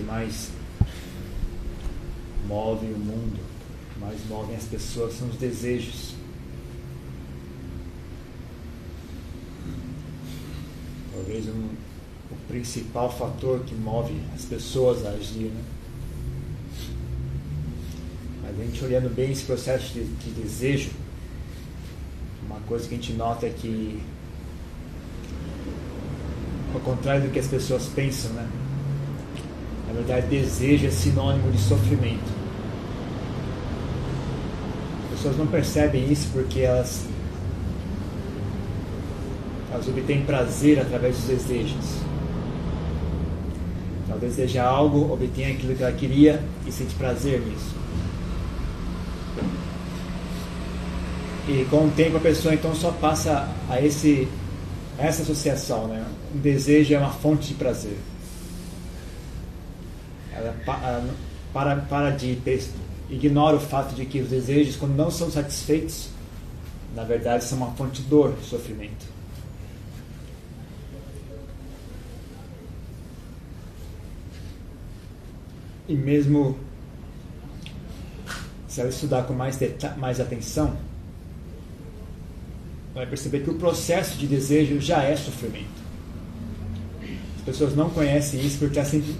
que mais movem o mundo, mais movem as pessoas, são os desejos. Talvez um, o principal fator que move as pessoas a agir. Né? Mas a gente olhando bem esse processo de, de desejo, uma coisa que a gente nota é que, ao contrário do que as pessoas pensam, né? Na verdade, desejo é sinônimo de sofrimento. As pessoas não percebem isso porque elas, elas obtêm prazer através dos desejos. Ela deseja algo, obtém aquilo que ela queria e sente prazer nisso. E com o tempo a pessoa então só passa a esse essa associação, né? Um desejo é uma fonte de prazer. Para, para de ignora o fato de que os desejos, quando não são satisfeitos, na verdade são uma fonte de dor, sofrimento. E mesmo se ela estudar com mais, mais atenção, vai perceber que o processo de desejo já é sofrimento. As pessoas não conhecem isso porque elas, sempre,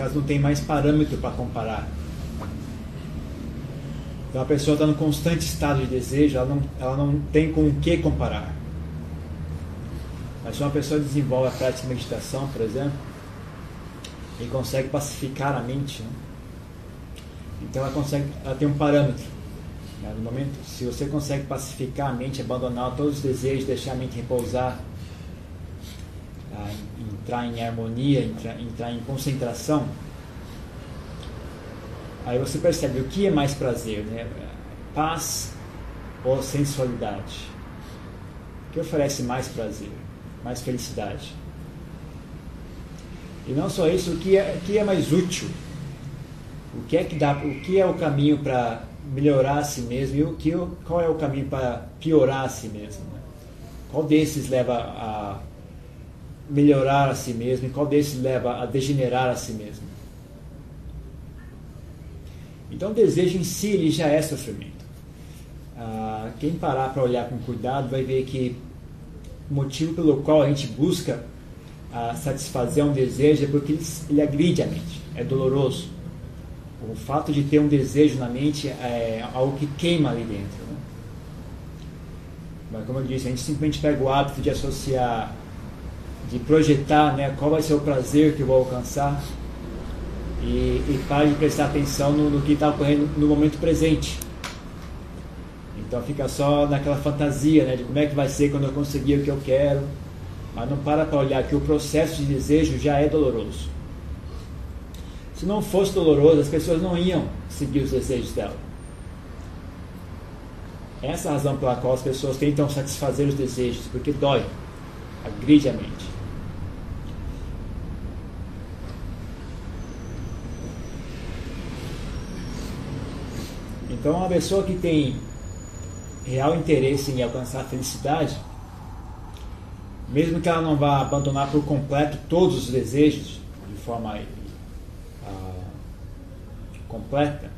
elas não têm mais parâmetro para comparar. Então a pessoa está no constante estado de desejo, ela não, ela não tem com o que comparar. Mas se uma pessoa desenvolve a prática de meditação, por exemplo, e consegue pacificar a mente, né? então ela consegue, ela tem um parâmetro né? No momento, se você consegue pacificar a mente, abandonar todos os desejos, deixar a mente repousar, entrar em harmonia, entrar, entrar em concentração, aí você percebe o que é mais prazer, né? Paz ou sensualidade? O que oferece mais prazer, mais felicidade? E não só isso, o que é, o que é mais útil? O que é que dá, o que é o caminho para melhorar a si mesmo e o que, qual é o caminho para piorar a si mesmo. Né? Qual desses leva a melhorar a si mesmo e qual desses leva a degenerar a si mesmo. Então o desejo em si ele já é sofrimento. Ah, quem parar para olhar com cuidado vai ver que o motivo pelo qual a gente busca ah, satisfazer um desejo é porque ele, ele agride a mente, é doloroso. O fato de ter um desejo na mente é algo que queima ali dentro. Né? Mas, como eu disse, a gente simplesmente pega o hábito de associar, de projetar né, qual vai ser o prazer que eu vou alcançar e, e para de prestar atenção no, no que está ocorrendo no momento presente. Então fica só naquela fantasia né, de como é que vai ser quando eu conseguir o que eu quero, mas não para para olhar que o processo de desejo já é doloroso. Se não fosse doloroso, as pessoas não iam seguir os desejos dela. Essa é a razão pela qual as pessoas tentam satisfazer os desejos, porque dói, agride a mente. Então, uma pessoa que tem real interesse em alcançar a felicidade, mesmo que ela não vá abandonar por completo todos os desejos de forma completa,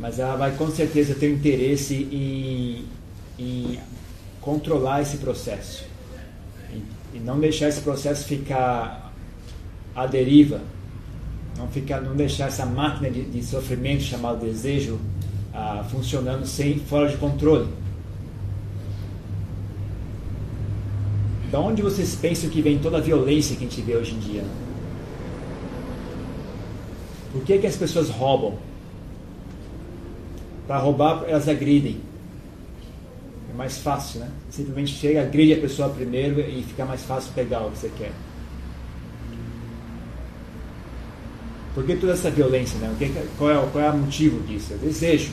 mas ela vai com certeza ter interesse em, em controlar esse processo e não deixar esse processo ficar à deriva, não, ficar, não deixar essa máquina de, de sofrimento chamada desejo ah, funcionando sem fora de controle. Da onde vocês pensam que vem toda a violência que a gente vê hoje em dia? Por que, que as pessoas roubam? Para roubar, elas agridem. É mais fácil, né? Simplesmente chega, agride a pessoa primeiro e fica mais fácil pegar o que você quer. Por que toda essa violência? Né? Qual, é, qual é o motivo disso? É desejo.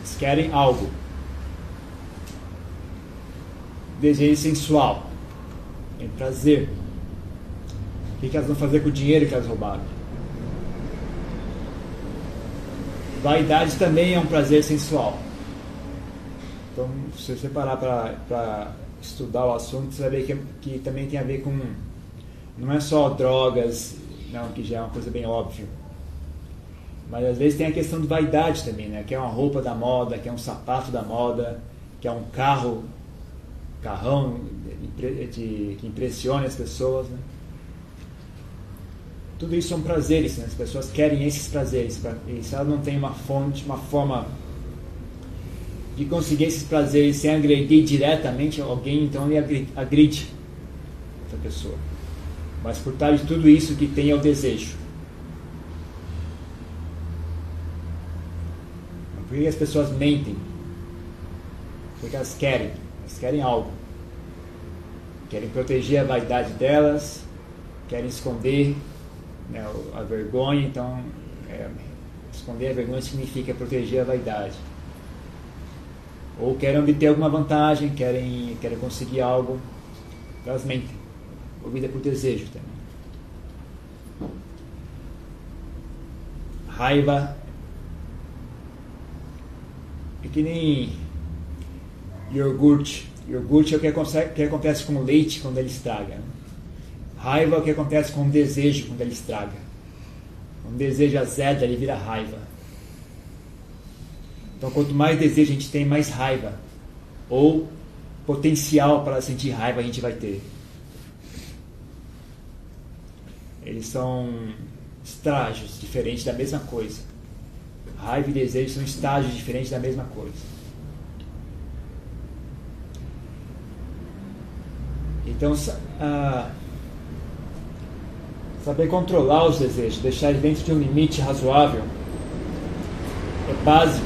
Eles querem algo. Desejo sensual. Tem prazer. O que, que elas vão fazer com o dinheiro que elas roubaram? Vaidade também é um prazer sensual. Então, se você parar para estudar o assunto, você vai ver que, que também tem a ver com. Não é só drogas, não, que já é uma coisa bem óbvia. Mas às vezes tem a questão de vaidade também, né? Que é uma roupa da moda, que é um sapato da moda, que é um carro, carrão de, de, que impressione as pessoas, né? Tudo isso são prazeres, né? as pessoas querem esses prazeres. E se ela não tem uma fonte, uma forma de conseguir esses prazeres sem agredir diretamente alguém, então ele agride essa pessoa. Mas por trás de tudo isso que tem é o desejo. Por que as pessoas mentem? Porque elas querem, elas querem algo. Querem proteger a vaidade delas, querem esconder né, a vergonha, então é, esconder a vergonha significa proteger a vaidade. Ou querem obter alguma vantagem, querem, querem conseguir algo, elas mentem, movida por desejo também. Raiva é que nem iogurte. Iogurte é o que acontece, que acontece com o leite quando ele estraga. Né? Raiva é o que acontece com o desejo quando ele estraga. Um desejo azeda, ele vira raiva. Então, quanto mais desejo a gente tem, mais raiva. Ou potencial para sentir raiva a gente vai ter. Eles são estágios diferentes da mesma coisa. Raiva e desejo são estágios diferentes da mesma coisa. Então, Saber controlar os desejos, deixar eles dentro de um limite razoável, é básico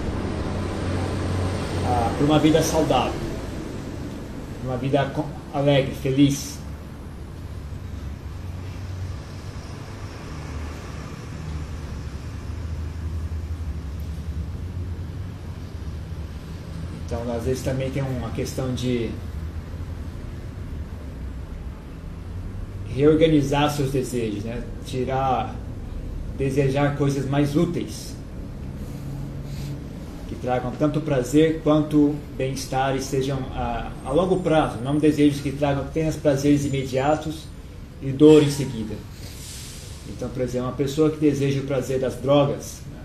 ah, para uma vida saudável, uma vida alegre, feliz. Então, às vezes também tem uma questão de reorganizar seus desejos, né? tirar, desejar coisas mais úteis, que tragam tanto prazer quanto bem-estar e sejam a, a, longo prazo, não desejos que tragam apenas prazeres imediatos e dor em seguida. Então, por exemplo, uma pessoa que deseja o prazer das drogas, né?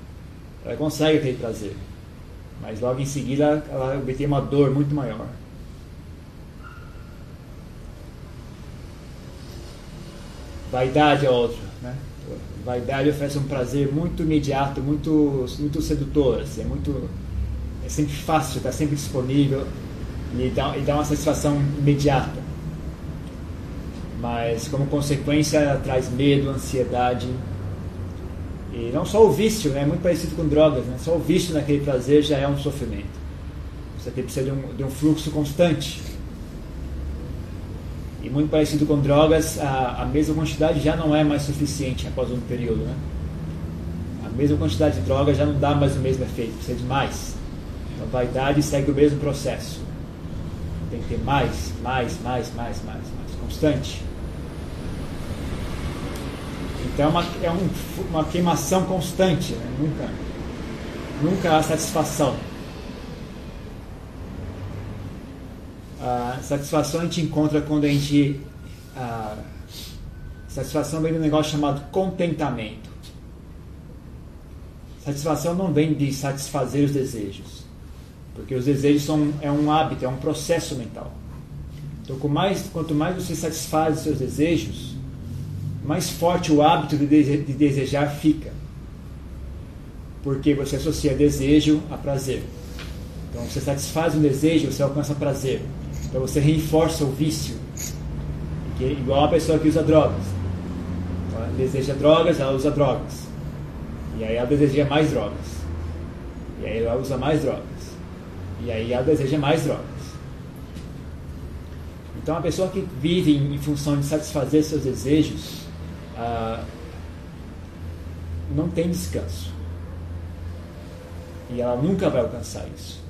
ela consegue ter prazer, mas logo em seguida ela obtém uma dor muito maior. Vaidade é outro. Né? Vaidade oferece um prazer muito imediato, muito, muito sedutor. Assim, é, muito, é sempre fácil, está sempre disponível e dá, e dá uma satisfação imediata. Mas, como consequência, traz medo, ansiedade. E não só o vício, né? é muito parecido com drogas. Né? Só o vício naquele prazer já é um sofrimento. Você precisa de um, de um fluxo constante e muito parecido com drogas, a, a mesma quantidade já não é mais suficiente após um período. Né? A mesma quantidade de drogas já não dá mais o mesmo efeito, precisa de mais. Então, a vaidade segue o mesmo processo. Tem que ter mais, mais, mais, mais, mais, mais, constante. Então é uma, é um, uma queimação constante, né? nunca, nunca há satisfação. A satisfação a gente encontra quando a gente. A satisfação vem de um negócio chamado contentamento. Satisfação não vem de satisfazer os desejos, porque os desejos são é um hábito, é um processo mental. Então, mais, quanto mais você satisfaz os seus desejos, mais forte o hábito de, de desejar fica, porque você associa desejo a prazer. Então, você satisfaz um desejo, você alcança prazer. Então você reforça o vício. Igual a pessoa que usa drogas. Ela deseja drogas, ela usa drogas. E aí ela deseja mais drogas. E aí ela usa mais drogas. E aí ela deseja mais drogas. Então a pessoa que vive em função de satisfazer seus desejos ah, não tem descanso. E ela nunca vai alcançar isso.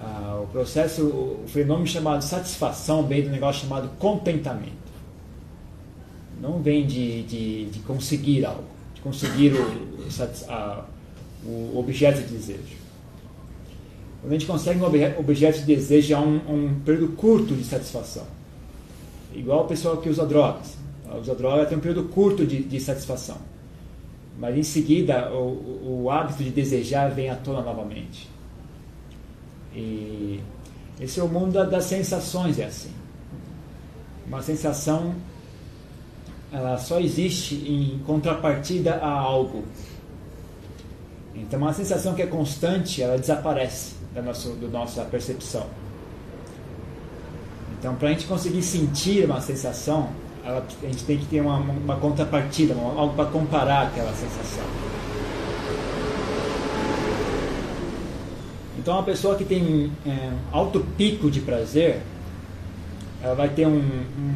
Ah, o processo, o fenômeno chamado satisfação vem do negócio chamado contentamento. Não vem de, de, de conseguir algo, de conseguir o, a, o objeto de desejo. Quando a gente consegue um objeto de desejo, há um, um período curto de satisfação. Igual a pessoa que usa drogas. Usa droga tem um período curto de, de satisfação. Mas em seguida, o, o hábito de desejar vem à tona novamente. E esse é o mundo das sensações, é assim. Uma sensação, ela só existe em contrapartida a algo. Então, uma sensação que é constante, ela desaparece da nossa, da nossa percepção. Então, para a gente conseguir sentir uma sensação, ela, a gente tem que ter uma, uma contrapartida, uma, algo para comparar aquela sensação. Então, uma pessoa que tem é, alto pico de prazer, ela vai ter um,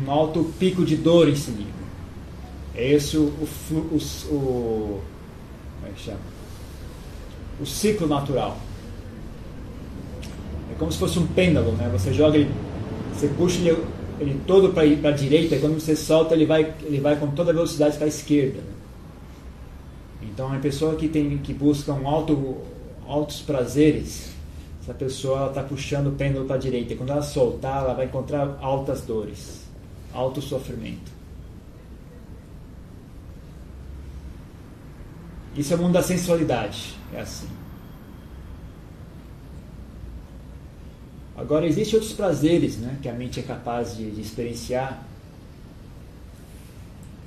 um alto pico de dor em seguida. É esse o, o, o, o, como é que chama? o ciclo natural. É como se fosse um pêndulo, né? Você joga ele, você puxa ele ele todo para a direita, e quando você solta, ele vai, ele vai com toda a velocidade para a esquerda. Então, a pessoa que, tem, que busca um alto, altos prazeres, essa pessoa está puxando o pêndulo para a direita. E quando ela soltar, ela vai encontrar altas dores, alto sofrimento. Isso é o mundo da sensualidade. É assim. Agora, existem outros prazeres né, que a mente é capaz de, de experienciar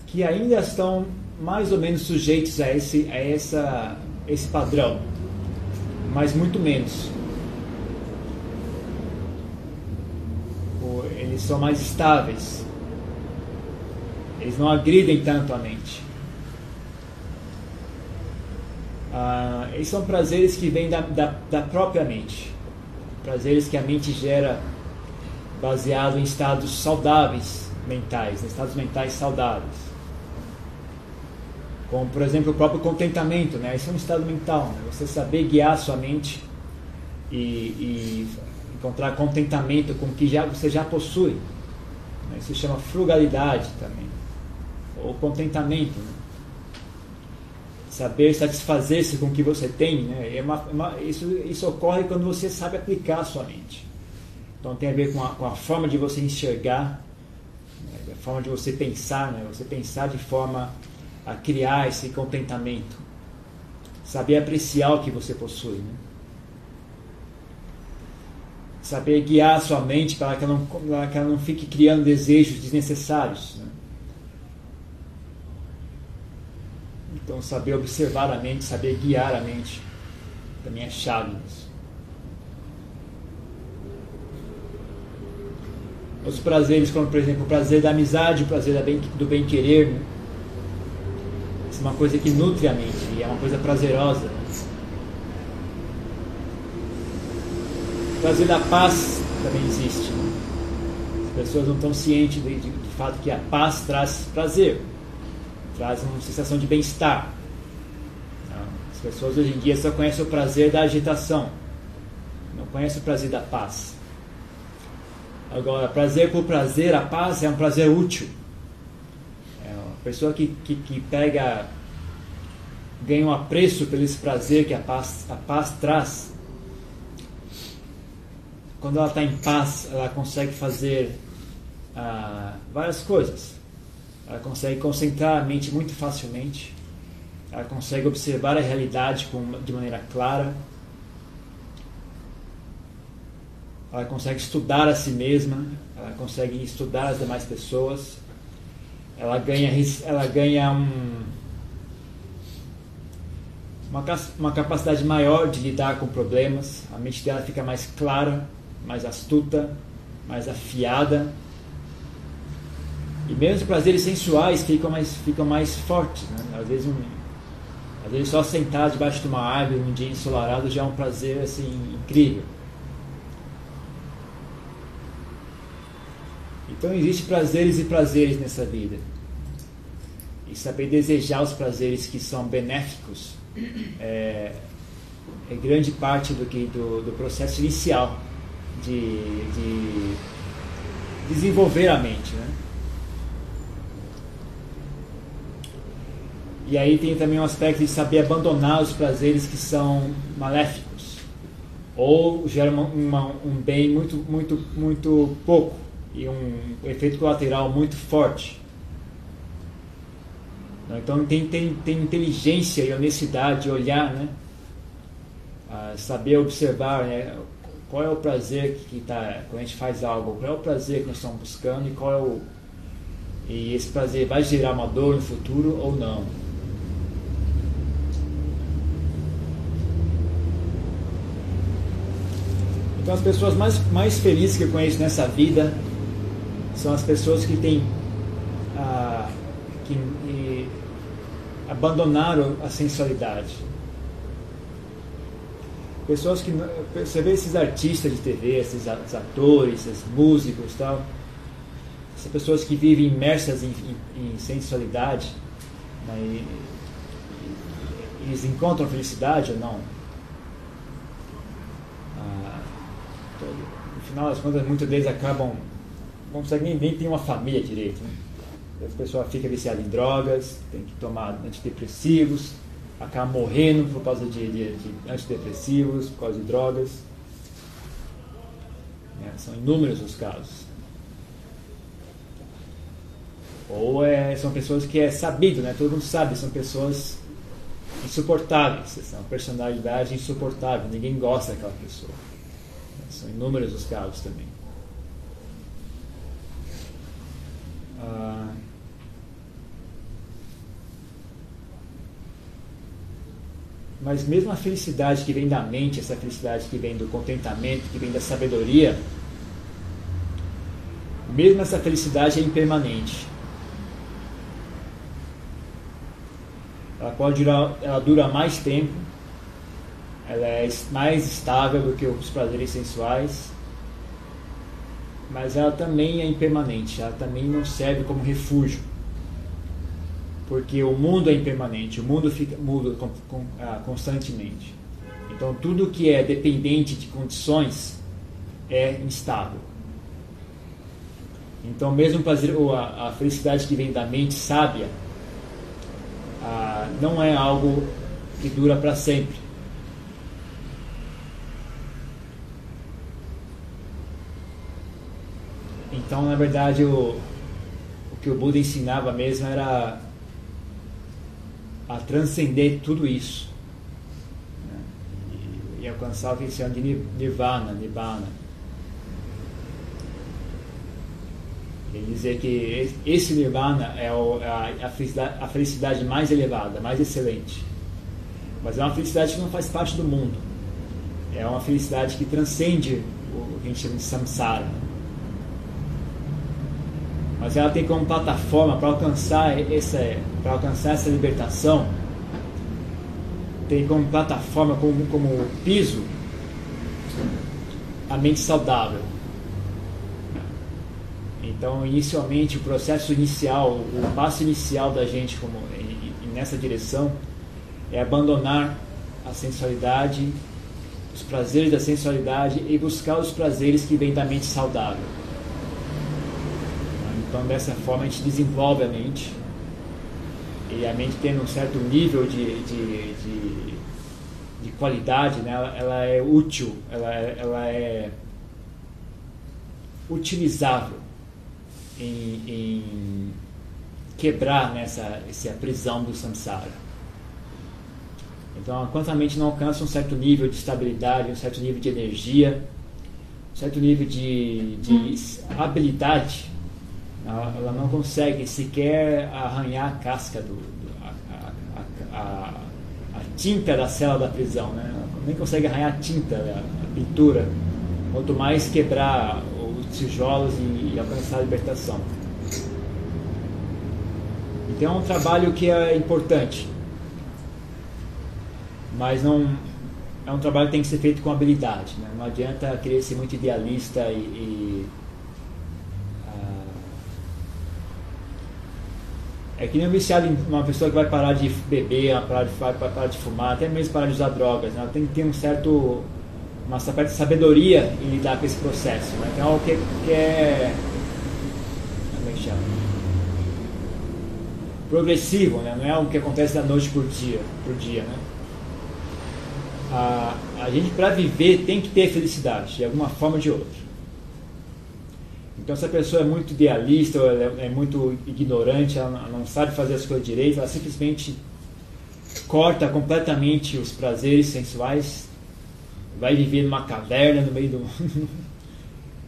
que ainda estão mais ou menos sujeitos a esse, a essa, esse padrão, mas muito menos. Eles são mais estáveis, eles não agridem tanto a mente. Ah, eles são prazeres que vêm da, da, da própria mente prazeres que a mente gera baseado em estados saudáveis mentais, em estados mentais saudáveis. Como, por exemplo, o próprio contentamento, né? Isso é um estado mental, né? Você saber guiar a sua mente e, e encontrar contentamento com o que já, você já possui. Né? Isso se chama frugalidade também, ou contentamento. Né? Saber satisfazer-se com o que você tem, né? é uma, uma, isso, isso ocorre quando você sabe aplicar a sua mente. Então tem a ver com a, com a forma de você enxergar, né? a forma de você pensar, né? você pensar de forma a criar esse contentamento, saber apreciar o que você possui. Né? Saber guiar a sua mente para que ela não, que ela não fique criando desejos desnecessários. Né? Então, saber observar a mente, saber guiar a mente, também é chave nisso. Os prazeres, como por exemplo o prazer da amizade, o prazer do bem-querer, né? Isso é uma coisa que nutre a mente e é uma coisa prazerosa. O prazer da paz também existe. Né? As pessoas não estão cientes do, do fato que a paz traz prazer traz uma sensação de bem-estar. As pessoas hoje em dia só conhecem o prazer da agitação, não conhecem o prazer da paz. Agora, prazer por prazer, a paz é um prazer útil. É uma pessoa que, que, que pega, ganha um apreço pelo esse prazer que a paz, a paz traz. Quando ela está em paz, ela consegue fazer ah, várias coisas ela consegue concentrar a mente muito facilmente, ela consegue observar a realidade de maneira clara, ela consegue estudar a si mesma, ela consegue estudar as demais pessoas, ela ganha, ela ganha um, uma, uma capacidade maior de lidar com problemas, a mente dela fica mais clara, mais astuta, mais afiada e mesmo prazeres sensuais ficam mais, ficam mais fortes. Né? Às, vezes um, às vezes só sentar debaixo de uma árvore num dia ensolarado já é um prazer assim, incrível. Então existem prazeres e prazeres nessa vida. E saber desejar os prazeres que são benéficos é, é grande parte do, que, do, do processo inicial de, de desenvolver a mente. Né? E aí tem também um aspecto de saber abandonar os prazeres que são maléficos ou geram um bem muito, muito, muito pouco e um efeito colateral muito forte. Então tem, tem, tem inteligência e honestidade de olhar, né? Ah, saber observar né? qual é o prazer que está quando a gente faz algo, qual é o prazer que nós estamos buscando e qual é o e esse prazer vai gerar uma dor no futuro ou não. Então as pessoas mais, mais felizes que eu conheço nessa vida são as pessoas que têm ah, que e, abandonaram a sensualidade. Pessoas que você vê esses artistas de TV, esses atores, esses músicos, tal, essas pessoas que vivem imersas em, em, em sensualidade, né, e, eles encontram felicidade ou não? No final das contas, muitos deles acabam, não conseguem nem, ter uma família direito. Né? A pessoa fica viciada em drogas, tem que tomar antidepressivos, acaba morrendo por causa de, de, de antidepressivos, por causa de drogas. É, são inúmeros os casos. Ou é, são pessoas que é sabido, né? todo mundo sabe, são pessoas insuportáveis, são personalidade insuportável, ninguém gosta daquela pessoa. São inúmeros os casos também. Ah, mas mesmo a felicidade que vem da mente, essa felicidade que vem do contentamento, que vem da sabedoria, mesmo essa felicidade é impermanente. Ela pode durar, ela dura mais tempo, ela é mais estável do que os prazeres sensuais, mas ela também é impermanente, ela também não serve como refúgio. Porque o mundo é impermanente, o mundo fica, muda ah, constantemente. Então tudo que é dependente de condições é instável. Então mesmo prazer, ou a, a felicidade que vem da mente sábia ah, não é algo que dura para sempre Então, na verdade, o, o que o Buda ensinava mesmo era a transcender tudo isso né? e, e, alcançar o que se chama de nirvana, nibbana. Ele dizer que esse nirvana é o, a, a, felicidade, a felicidade mais elevada, mais excelente. Mas é uma felicidade que não faz parte do mundo. É uma felicidade que transcende o que a gente chama de samsara mas ela tem como plataforma para alcançar essa para alcançar essa libertação tem como plataforma como, como piso a mente saudável. Então inicialmente o processo inicial o passo inicial da gente como nessa direção é abandonar a sensualidade os prazeres da sensualidade e buscar os prazeres que vêm da mente saudável então, dessa forma, a gente desenvolve a mente. E a mente tendo um certo nível de, de, de, de qualidade, né? ela, ela, é útil, ela, ela é utilizável em, em quebrar nessa essa prisão do samsara. Então, enquanto a mente não alcança um certo nível de estabilidade, um certo nível de energia, um certo nível de, de habilidade ela, não consegue sequer arranhar a casca do, do a, a, a, a, tinta da cela da prisão, né? Ela nem consegue arranhar a tinta, a, pintura, quanto mais quebrar os tijolos e, e alcançar a libertação. Então é um trabalho que é importante, mas não é um trabalho que tem que ser feito com habilidade. Né? Não adianta querer ser muito idealista e, e É que nem um viciado uma pessoa que vai parar de beber, parar de, vai parar de fumar, até mesmo parar de usar drogas. Né? Ela tem que ter um certo, uma certa sabedoria em lidar com esse processo. Né? Então, algo que, que é. Como é que chama? Progressivo, né? não é algo que acontece da noite por dia. Por dia né? a, a gente, para viver, tem que ter felicidade, de alguma forma ou de outra. Então, se a pessoa é muito idealista, ou é, é muito ignorante, ela não sabe fazer as coisas direito, ela simplesmente corta completamente os prazeres sensuais, vai viver numa caverna no meio do.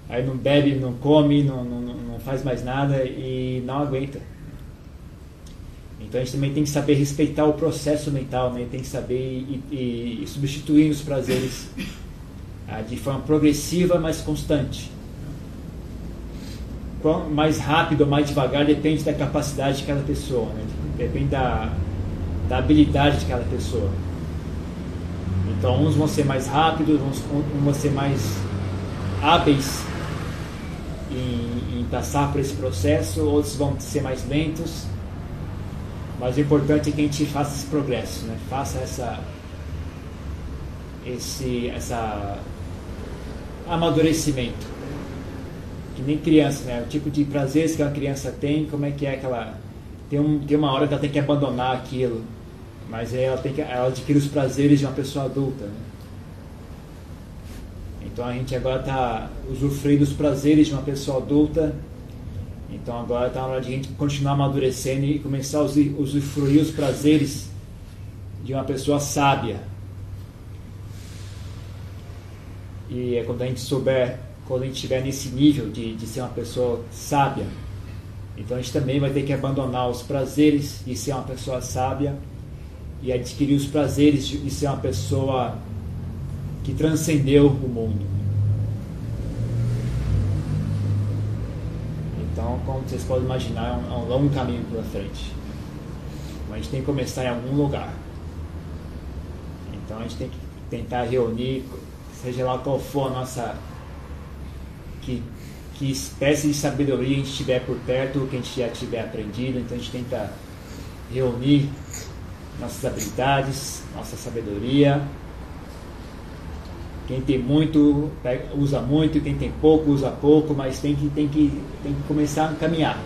aí não bebe, não come, não, não, não faz mais nada e não aguenta. Então a gente também tem que saber respeitar o processo mental, né? tem que saber ir, substituir os prazeres ah, de forma progressiva, mas constante. Mais rápido ou mais devagar depende da capacidade de cada pessoa, né? depende da, da habilidade de cada pessoa. Então uns vão ser mais rápidos, uns vão ser mais hábeis em, em passar por esse processo, outros vão ser mais lentos mas o importante é que a gente faça esse progresso, né? faça essa, esse essa amadurecimento. Que nem criança, né? O tipo de prazeres que uma criança tem, como é que é aquela. Tem, um, tem uma hora que ela tem que abandonar aquilo, mas ela, tem que, ela adquire os prazeres de uma pessoa adulta. Né? Então a gente agora está usufruindo dos prazeres de uma pessoa adulta então agora está na hora de a gente continuar amadurecendo e começar a usufruir os prazeres de uma pessoa sábia. E é quando a gente souber, quando a gente estiver nesse nível de, de ser uma pessoa sábia, então a gente também vai ter que abandonar os prazeres de ser uma pessoa sábia e adquirir os prazeres de ser uma pessoa que transcendeu o mundo. Então, como vocês podem imaginar, é um, é um longo caminho pela frente. Mas a gente tem que começar em algum lugar. Então a gente tem que tentar reunir, seja lá qual for a nossa. Que, que espécie de sabedoria a gente tiver por perto, que a gente já tiver aprendido. Então a gente tenta reunir nossas habilidades, nossa sabedoria quem tem muito usa muito, quem tem pouco usa pouco, mas tem que, tem que, tem que começar a caminhar.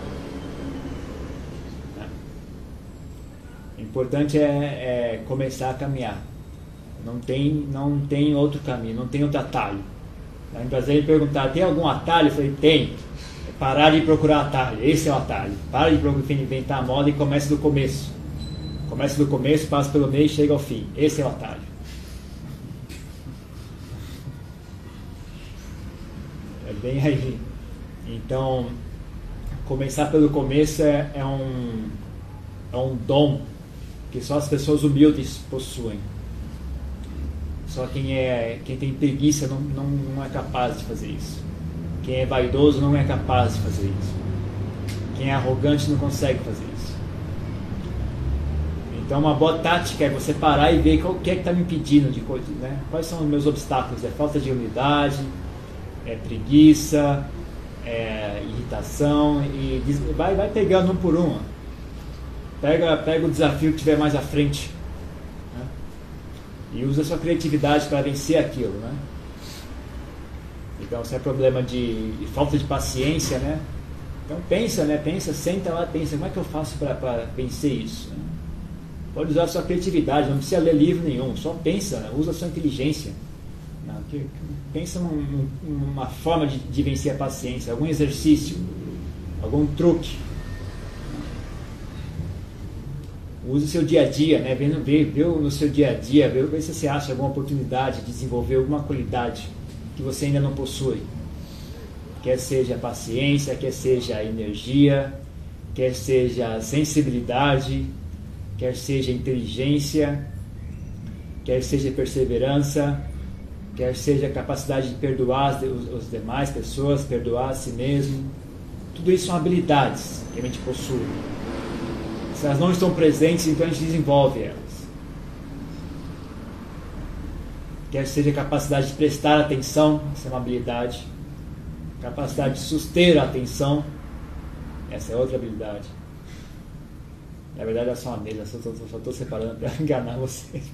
O importante é, é começar a caminhar. Não tem, não tem outro caminho, não tem outro atalho. Em Brasília perguntar, tem algum atalho? Eu falei, tem. É parar de procurar atalho, esse é o atalho. Para de inventar a moda e comece do começo. Comece do começo, passa pelo meio e chega ao fim. Esse é o atalho. bem aí. Então, começar pelo começo é, é, um, é um dom que só as pessoas humildes possuem. Só quem, é, quem tem preguiça não, não, não é capaz de fazer isso. Quem é vaidoso não é capaz de fazer isso. Quem é arrogante não consegue fazer isso. Então, uma boa tática é você parar e ver o que é que está me impedindo de coisa, né? Quais são os meus obstáculos? É falta de humildade, é preguiça, é irritação e vai, vai pegando um por um. Pega, pega o desafio que tiver mais à frente? E usa sua criatividade para vencer aquilo, né? Então, se é problema de, de, falta de paciência, né? Então pensa, né? Pensa, senta lá, pensa, como é que eu faço para vencer isso? Né? Pode usar sua criatividade, não precisa ler livro nenhum, só pensa, né? usa sua inteligência. Não, que, pensa num, numa forma de, de vencer a paciência, algum exercício, algum truque. Use o seu dia a dia, né? Vê, vê, vê no seu dia a dia, vê, vê se você acha alguma oportunidade de desenvolver alguma qualidade que você ainda não possui. Quer seja paciência, quer seja energia, quer seja sensibilidade, quer seja inteligência, quer seja perseverança, quer seja capacidade de perdoar os, demais pessoas, perdoar a si mesmo. Tudo isso são habilidades que a gente possui. Se elas não estão presentes, então a gente desenvolve elas. Quer seja capacidade de prestar atenção, essa é uma habilidade. Capacidade de suster a atenção, essa é outra habilidade. Na verdade é só uma mesa, só estou separando para enganar vocês.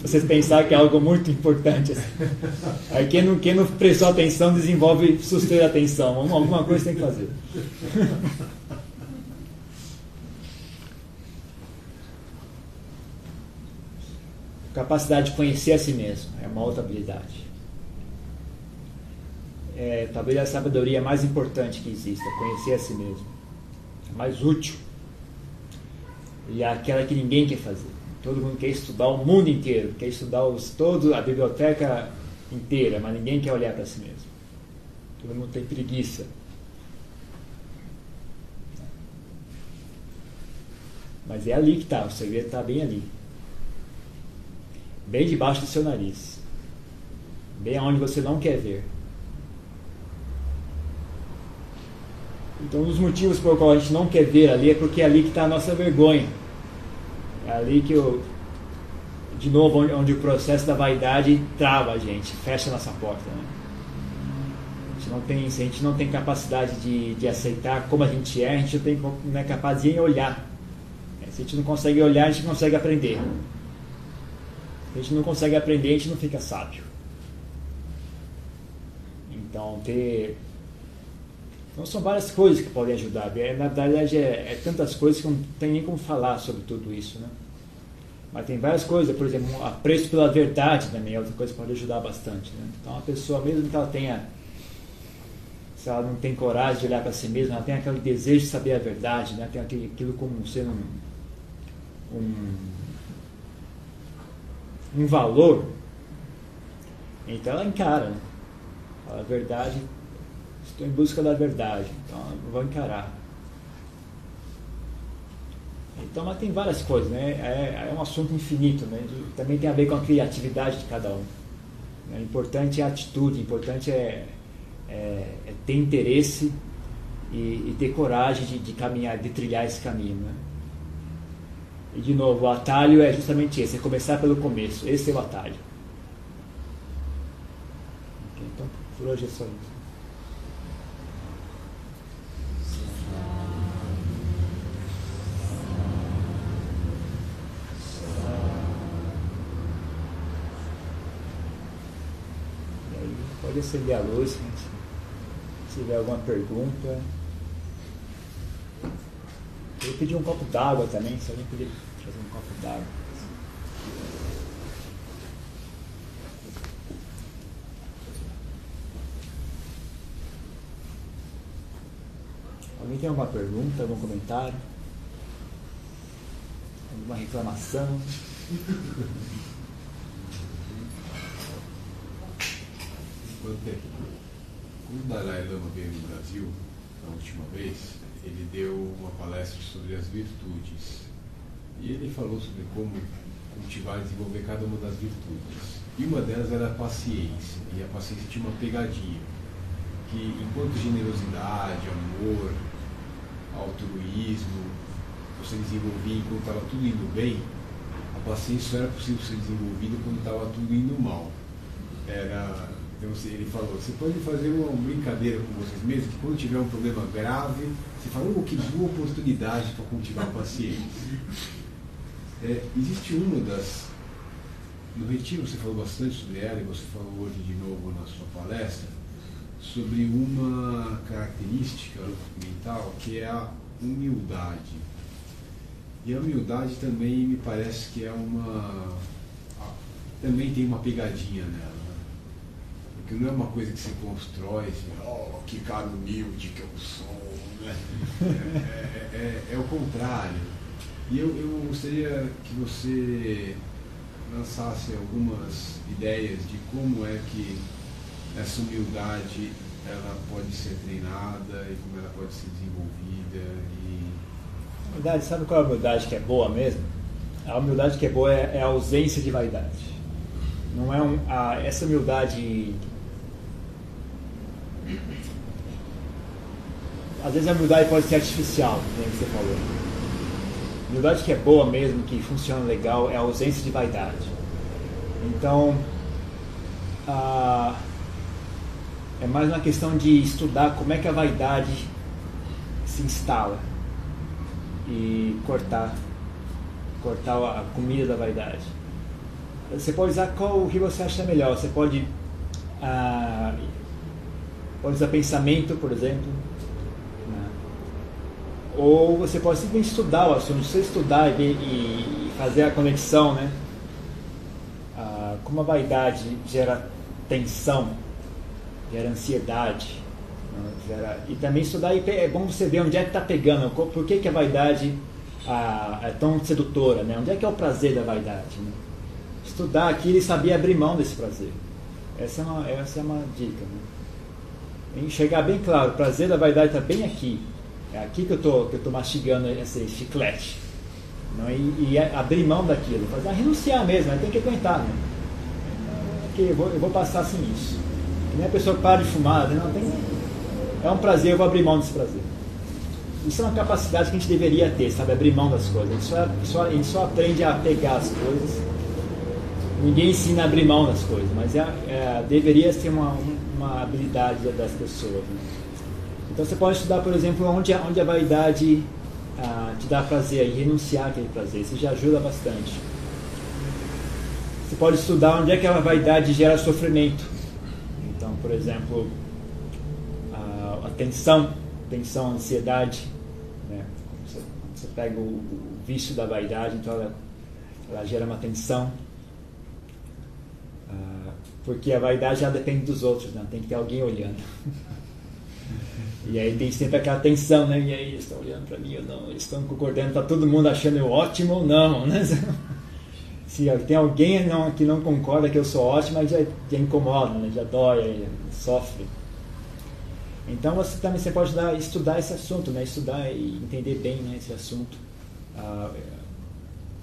Vocês pensarem que é algo muito importante. Assim. Aí quem não, quem não prestou atenção desenvolve suster a atenção. Alguma coisa tem que fazer. Capacidade de conhecer a si mesmo é uma outra habilidade. é talvez a sabedoria mais importante que exista, conhecer a si mesmo. A mais útil. E aquela que ninguém quer fazer. Todo mundo quer estudar o mundo inteiro, quer estudar os, todo, a biblioteca inteira, mas ninguém quer olhar para si mesmo. Todo mundo tem preguiça. Mas é ali que está, o segredo está bem ali. Bem debaixo do seu nariz. Bem aonde você não quer ver. Então, um dos motivos por qual a gente não quer ver ali é porque é ali que está a nossa vergonha. É ali que de novo, onde, onde, o processo da vaidade trava a gente, fecha a nossa porta. Né? A gente não tem, se a gente não tem capacidade de, de aceitar como a gente é, a gente não, tem, não é capaz de olhar. Se a gente não consegue olhar, a gente não consegue aprender. A gente não consegue aprender, a gente não fica sábio. Então, ter. Então, são várias coisas que podem ajudar. É, na verdade, é, é tantas coisas que não tem nem como falar sobre tudo isso. Né? Mas tem várias coisas, por exemplo, apreço pela verdade também é outra coisa que pode ajudar bastante. Né? Então, a pessoa, mesmo que ela tenha. Se ela não tem coragem de olhar para si mesma, ela tem aquele desejo de saber a verdade, né? tem aquilo como sendo um, um, um valor, então ela encara. Né? A verdade, estou em busca da verdade, então eu vou encarar. Então, mas tem várias coisas, né? É, é um assunto infinito, né? Também tem a ver com a criatividade de cada um. O né? importante é a atitude, o importante é, é, é ter interesse e, e ter coragem de, de, caminhar, de trilhar esse caminho, né? E de novo, o atalho é justamente esse, é começar pelo começo. Esse é o atalho. Por hoje é só isso. pode acender a luz, gente. Se tiver alguma pergunta. Eu pedi um copo d'água também, se alguém puder trazer um copo d'água. Alguém tem alguma pergunta, algum comentário? Alguma reclamação? Quando o Dalai Lama veio no Brasil, na última vez, ele deu uma palestra sobre as virtudes. E ele falou sobre como cultivar e desenvolver cada uma das virtudes. E uma delas era a paciência. E a paciência tinha uma pegadinha. Que enquanto generosidade, amor, altruísmo, você desenvolvia enquanto estava tudo indo bem, a paciência só era possível ser desenvolvida quando estava tudo indo mal. Era, então ele falou, você pode fazer uma brincadeira com vocês mesmos, que quando tiver um problema grave, você fala, oh, que boa oportunidade para cultivar a paciência. É, existe uma das. No retiro você falou bastante sobre ela e você falou hoje de novo na sua palestra sobre uma característica mental que é a humildade. E a humildade também me parece que é uma. também tem uma pegadinha nela. Né? Porque não é uma coisa que você constrói, assim, oh, que cara humilde que eu sou. Né? É, é, é, é o contrário. E eu, eu gostaria que você lançasse algumas ideias de como é que essa humildade ela pode ser treinada e como ela pode ser desenvolvida e humildade sabe qual é a humildade que é boa mesmo a humildade que é boa é, é a ausência de vaidade não é um, a, essa humildade às vezes a humildade pode ser artificial como você falou humildade que é boa mesmo que funciona legal é a ausência de vaidade então a é mais uma questão de estudar como é que a vaidade se instala e cortar cortar a comida da vaidade. Você pode usar qual o que você acha melhor. Você pode ah, pode usar pensamento, por exemplo, né? Ou você pode simplesmente estudar o assunto. Você estudar e, e fazer a conexão, né? Ah, como a vaidade gera tensão gera ansiedade. Né? Gera, e também estudar, é bom você ver onde é que está pegando, por que, que a vaidade ah, é tão sedutora, né? onde é que é o prazer da vaidade. Né? Estudar aquilo e saber abrir mão desse prazer. Essa é uma, essa é uma dica. Né? Enxergar bem claro, o prazer da vaidade está bem aqui. É aqui que eu tô, que eu tô mastigando esse chiclete. Não? E, e é abrir mão daquilo, fazer, ah, renunciar mesmo, tem que aguentar. Né? Que eu, vou, eu vou passar assim isso. Que nem a pessoa para de fumar, né? não, tem, é um prazer, eu vou abrir mão desse prazer. Isso é uma capacidade que a gente deveria ter, sabe? Abrir mão das coisas. A gente só, só, a gente só aprende a pegar as coisas. Ninguém ensina a abrir mão das coisas, mas é, é deveria ser uma, uma habilidade das pessoas. Né? Então você pode estudar, por exemplo, onde, onde a vaidade ah, te dá prazer e renunciar aquele prazer. Isso já ajuda bastante. Você pode estudar onde é que a vaidade gera sofrimento. Então, por exemplo, a, a tensão, tensão, a ansiedade. Né? Você, você, pega o, o, vício da vaidade, então ela, ela gera uma tensão. Ah, porque a vaidade já depende dos outros, né? tem que ter alguém olhando. E aí tem sempre aquela tensão, né? E aí, eles estão olhando para mim ou não? Eles estão concordando, está todo mundo achando eu ótimo ou não, né? Se tem alguém não, que não concorda que eu sou ótimo, já, já incomoda, né? já dói, sofre. Então você também você pode dar, estudar esse assunto, né? estudar e entender bem né, esse assunto. Ah,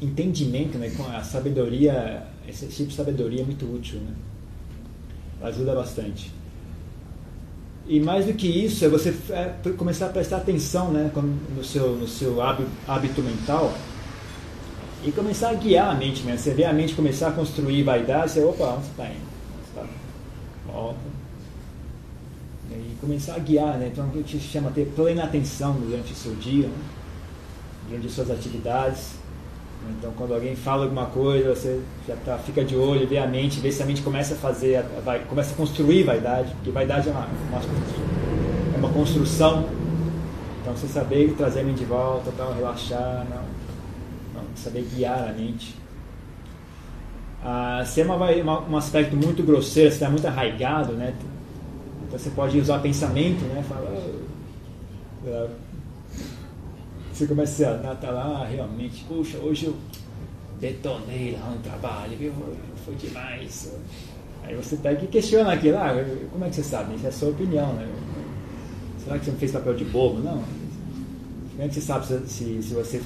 entendimento, né? com a sabedoria, esse tipo de sabedoria é muito útil. Né? Ajuda bastante. E mais do que isso, é você é, começar a prestar atenção né, no seu, no seu hábito, mental e começar a guiar a mente. Né? Você vê a mente começar a construir vaidade, você, opa, onde você está indo? Tá... Volta. E começar a guiar, né? então a gente chama de ter plena atenção durante o seu dia, né? durante as suas atividades. Então, quando alguém fala alguma coisa, você já tá, fica de olho, vê a mente, vê se a mente começa a fazer, vai, começa a construir vaidade, porque vaidade é uma, é uma construção. Então, você saber trazer a mente de volta, tal, relaxar, não, não, saber guiar a mente. Ah, se é uma, uma, um aspecto muito grosseiro, se está muito arraigado, né? Então, você pode usar pensamento, né? Oh, você começa a tá lá, realmente, puxa, hoje eu detonei lá no trabalho, viu? Foi demais. Aí você pega e questiona aquilo, ah, como é que você sabe? Isso é a sua opinião, né? Será que você não fez papel de bobo? Não. Como é que você sabe se, se você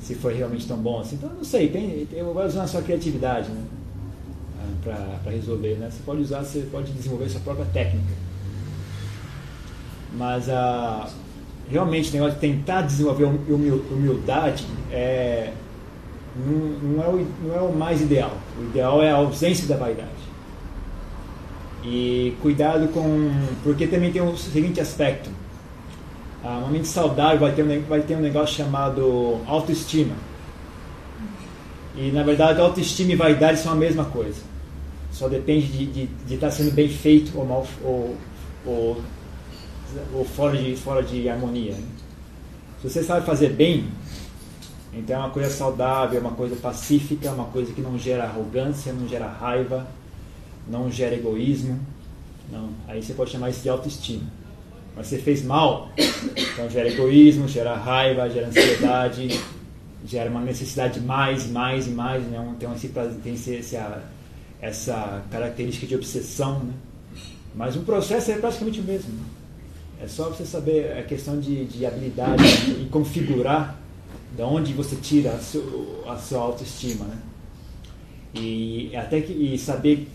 se foi realmente tão bom assim? Então, não sei, tem, eu vou usar a sua criatividade, né? Ah, Para resolver, né? Você pode usar, você pode desenvolver sua própria técnica. Mas a. realmente o negócio de tentar desenvolver humildade é, não, não, é o, não é o mais ideal. O ideal é a ausência da vaidade. E cuidado com. Porque também tem o seguinte aspecto. Ah, uma mente saudável vai ter, um, vai ter um negócio chamado autoestima. E na verdade, autoestima e vaidade são a mesma coisa. Só depende de, de, de estar sendo bem feito ou mal, ou, ou ou fora de, fora de harmonia. Né? Se você sabe fazer bem, então é uma coisa saudável, é uma coisa pacífica, é uma coisa que não gera arrogância, não gera raiva, não gera egoísmo. Não. Aí você pode chamar isso de autoestima. Mas você fez mal, então gera egoísmo, gera raiva, gera ansiedade, gera uma necessidade de mais, mais e mais. Né? Então esse, tem esse, essa, essa característica de obsessão. Né? Mas o processo é praticamente o mesmo. Né? É só você saber a questão de, de habilidade e configurar de onde você tira a, seu, a sua autoestima, né? E até que e saber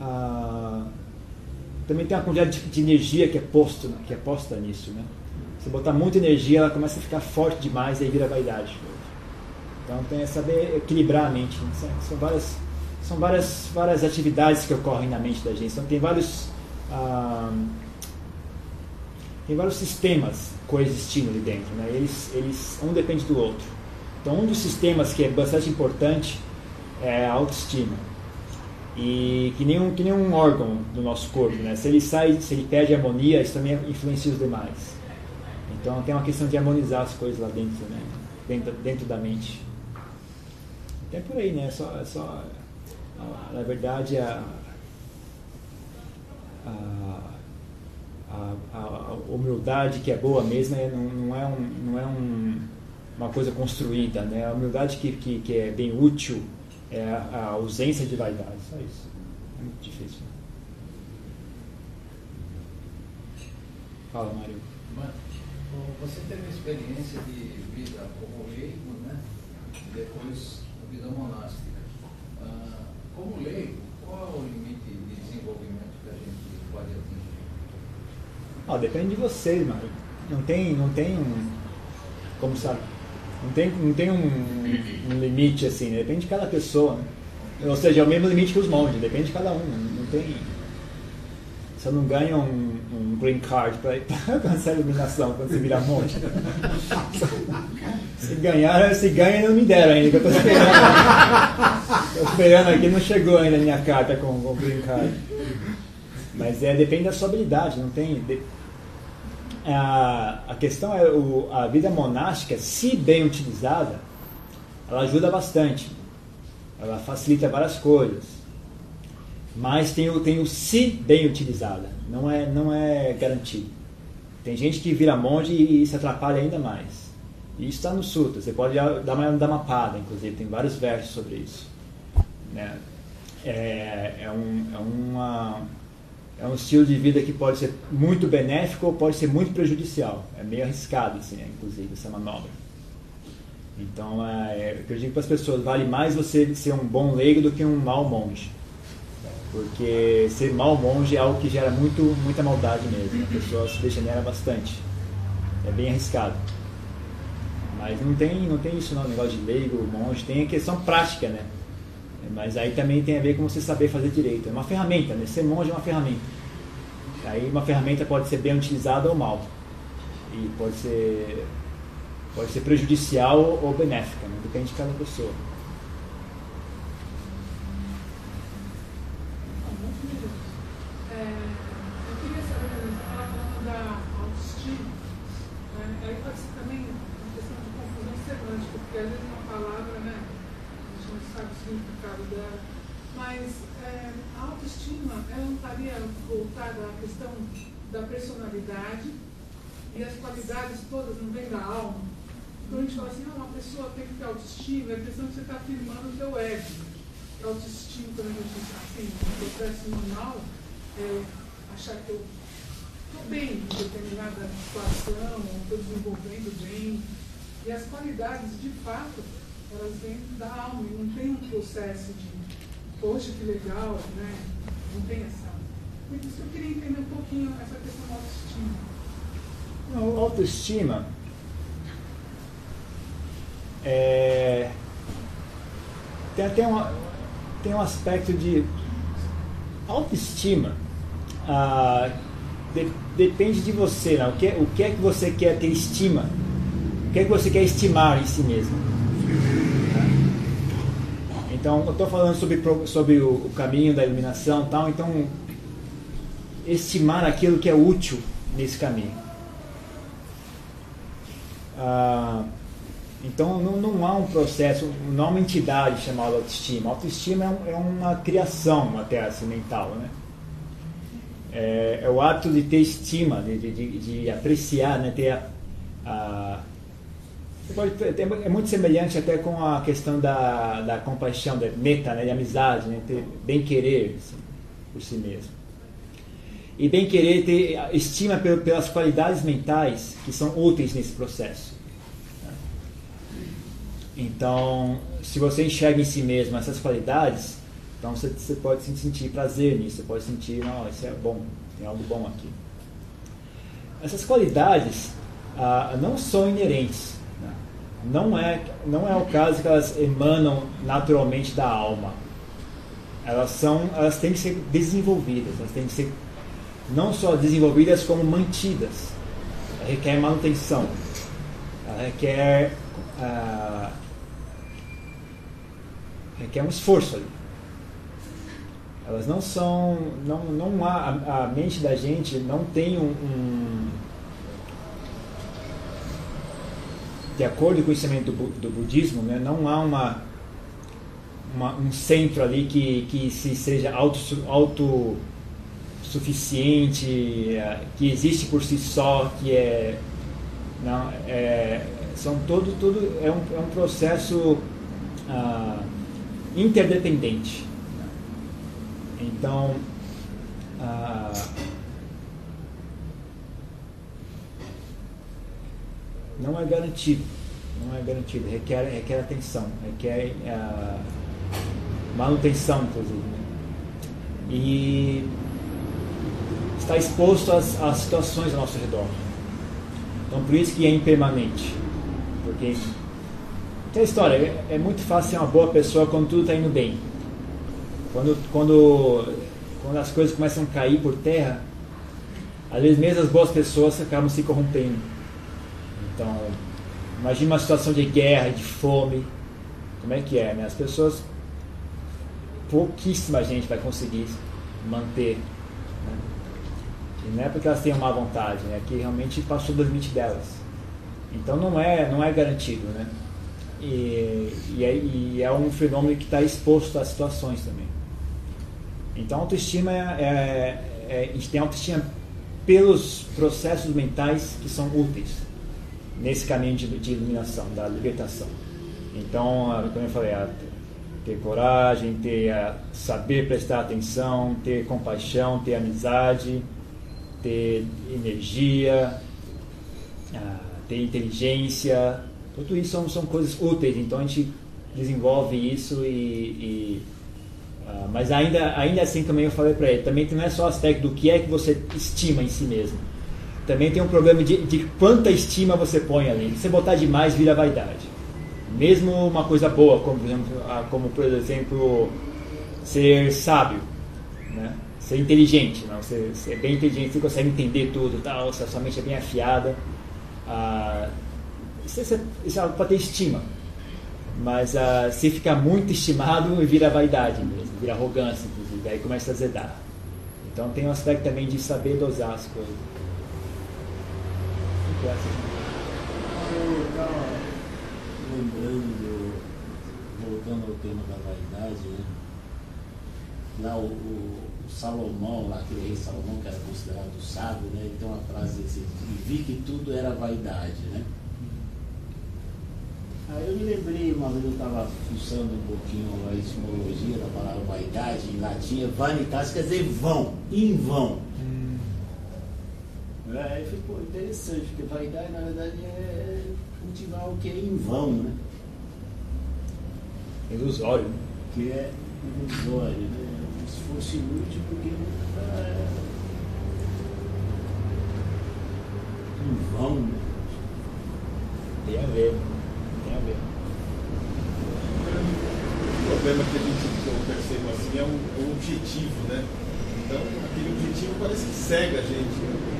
ah, também tem uma quantidade de, de, energia que é posto que é posta nisso, né? Se botar muita energia, ela começa a ficar forte demais e aí vira vaidade. Então tem que saber equilibrar a mente. Né? São várias são várias várias atividades que ocorrem na mente da gente. Então tem vários ah, tem vários sistemas coexistindo ali dentro, né? eles, eles, um depende do outro. Então, um dos sistemas que é bastante importante é a autoestima. E que nem um, que nem um órgão do nosso corpo, né? Se ele sai, se ele perde harmonia, isso também influencia os demais. Então, tem uma questão de harmonizar as coisas lá dentro, né? Dentro, dentro da mente. Até por aí, né? É só, é só, na verdade, a, a, a, a, humildade que é boa mesmo é, não, não, é, um, não é um, uma coisa construída. Né? A humildade que, que, que é bem útil é a, ausência de vaidade. Só isso. É muito difícil. Fala, Mário. Você teve uma experiência de vida como leigo, né? depois a vida monástica. Ah, como leigo, qual é o limite de desenvolvimento que a gente pode atingir? Ah, depende de você, Mário. Não tem, não tem um. Como sabe? Não tem, não tem um, um limite assim, né? depende de cada pessoa. Né? Ou seja, é o mesmo limite que os monges, depende de cada um. Não tem. Você não ganha um, um green card para alcançar a iluminação quando você vira monge. se ganhar, se ganha, não me deram ainda, que eu estou esperando. Estou esperando aqui, não chegou ainda a minha carta com o green card. Mas é, depende da sua habilidade, não tem. De, a, a questão é o, a vida monástica, se bem utilizada, ela ajuda bastante. Ela facilita várias coisas. Mas tem o, tem o se bem utilizada. Não é, não é garantido. Tem gente que vira monge e, e se atrapalha ainda mais. E isso está no Sutra. Você pode dar uma, dar uma pada, inclusive. Tem vários versos sobre isso. Né? É, é, um, é uma é um estilo de vida que pode ser muito benéfico ou pode ser muito prejudicial. É meio arriscado, assim, né, inclusive, essa manobra. Então, é, eu digo para as pessoas, vale mais você ser um bom leigo do que um mau monge. Porque ser mau monge é algo que gera muito, muita maldade mesmo. A pessoa se degenera bastante. É bem arriscado. Mas não tem, não tem isso não, negócio de leigo, monge. Tem a questão prática, né? Mas aí também tem a ver com você saber fazer direito. É uma ferramenta, né? Ser monge é uma ferramenta. Aí uma ferramenta pode ser bem utilizada ou mal. E pode ser, pode ser prejudicial ou benéfica, né? depende de cada pessoa. Da alma. Então a gente fala assim, uma pessoa tem que ter autoestima, é a questão que você está afirmando o seu ego. Autoestima, quando a gente assim, no processo normal, é achar que eu estou bem em determinada situação, estou desenvolvendo bem. E as qualidades, de fato, elas vêm da alma e não tem um processo de, poxa, que legal, né? Não tem essa por isso eu queria entender um pouquinho essa questão da autoestima. Não, autoestima é, tem até uma, tem um aspecto de autoestima. Ah, de, depende de você, né? o, que, o que é que você quer ter estima? O que é que você quer estimar em si mesmo? Então, eu estou falando sobre, sobre o, o caminho da iluminação tal, então estimar aquilo que é útil nesse caminho. Ah, então não, não, há um processo, não há uma entidade chamada autoestima. Autoestima é, um, é uma criação até assim, mental. Né? É, é, o ato de ter estima, de, de, de apreciar, né? ter a, a é muito semelhante até com a questão da, da compaixão, da meta, né, de amizade, né, ter bem querer assim, por si mesmo e bem querer ter estima pelas qualidades mentais que são úteis nesse processo. Então, se você enxerga em si mesmo essas qualidades, então você, você pode sentir prazer nisso, você pode sentir, não, isso é bom, tem algo bom aqui. Essas qualidades ah, não são inerentes. Né? Não, é, não é o caso que elas emanam naturalmente da alma. Elas, são, elas têm que ser desenvolvidas, elas têm que ser não só desenvolvidas como mantidas. Ela requer manutenção, ela requer, uh, requer um esforço ali. Elas não são, não, não há, a, mente da gente não tem um, um de acordo com o ensinamento do, do budismo, né, não há uma, uma, um centro ali que, que se seja auto, auto uh, que existe por si só, que é não é são todo tudo é um, é um processo uh, interdependente. Então não é garantido, não é garantido, requer, requer atenção, requer uh, manutenção, inclusive. Né? E está exposto às, às situações ao nosso redor. Então, por isso que é impermanente. Porque tem história, é, é muito fácil ser uma boa pessoa quando tudo está indo bem. Quando, quando, quando as coisas começam a cair por terra, às vezes mesmo as boas pessoas acabam se corrompendo. Então, imagine uma situação de guerra, de fome. Como é que é, né? As pessoas, pouquíssima gente vai conseguir manter. Né? E não é porque elas tenham má vontade, né? Que realmente passou dos limites delas. Então não é, não é garantido, né? E, e, é, e é um fenômeno que está exposto às situações também. Então, autoestima é, é, é, a gente tem autoestima pelos processos mentais que são úteis nesse caminho de, de iluminação, da libertação. Então, como eu falei, ter coragem, ter saber prestar atenção, ter compaixão, ter amizade, ter energia, ter inteligência, tudo isso são, são coisas úteis. Então a gente desenvolve isso e, e uh, mas ainda ainda assim também eu falei para ele, também não é só o aspecto do que é que você estima em si mesmo também tem um problema de, de quanta estima você põe ali. Se você botar demais, vira vaidade. Mesmo uma coisa boa, como por exemplo, como, por exemplo ser sábio, né? ser inteligente. Não? Você, você é bem inteligente, você consegue entender tudo, tal, sua mente é bem afiada. Ah, isso, isso, isso é para ter estima. Mas ah, se ficar muito estimado, vira vaidade mesmo, vira arrogância, inclusive. Aí começa a zedar. Então tem um aspecto também de saber dosar as coisas. Eu estava lembrando, voltando ao tema da vaidade, né? lá o, o, o, Salomão, lá aquele rei Salomão, que era considerado sábio, né? ele tem uma frase assim, vi que tudo era vaidade, né? Aí eu me lembrei, uma vez eu estava fuçando um pouquinho a etimologia da palavra vaidade, em latim é vanitas, quer dizer vão, em vão. Aí eu falei, pô, interessante, porque vaidade na verdade é cultivar o que é em vão, né? Ilusório. Que é ilusório, né? Se fosse inútil, porque nunca é em vão, né? Tem a ver, O problema que a gente percebe assim é o, o objetivo, né? Então, aquele objetivo parece que cega a gente. Né?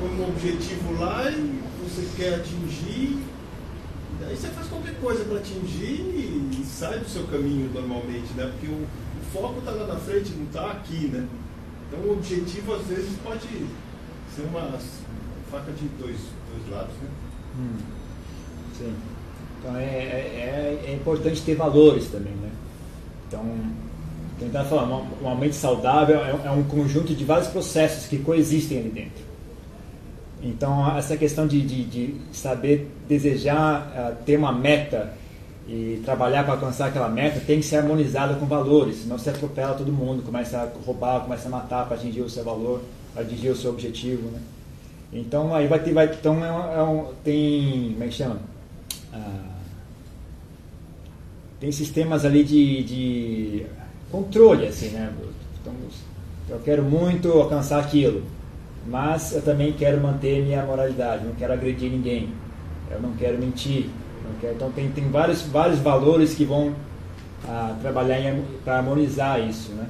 põe um objetivo lá e você quer atingir, aí você faz qualquer coisa para atingir e, sai do seu caminho normalmente, né? Porque o, o foco está lá na frente, não está aqui, né? Então o objetivo às vezes pode ser uma faca de dois, dois lados, né? Hum, sim. Então é, é, é, importante ter valores também, né? Então, tentar falar, uma, uma mente saudável é, é um conjunto de vários processos que coexistem ali dentro. Então, essa questão de, de, de saber desejar uh, ter uma meta e trabalhar para alcançar aquela meta tem que ser harmonizada com valores, senão você atropela todo mundo, começa a roubar, começa a matar para atingir o seu valor, para atingir o seu objetivo. Né? Então, aí vai ter. Vai, então, é um, é um, tem. Como é que chama? Ah, tem sistemas ali de, de controle, assim, né? Então, eu quero muito alcançar aquilo mas eu também quero manter minha moralidade, não quero agredir ninguém, eu não quero mentir. Não quero, então tem, tem vários, vários valores que vão ah, trabalhar para harmonizar isso. Né?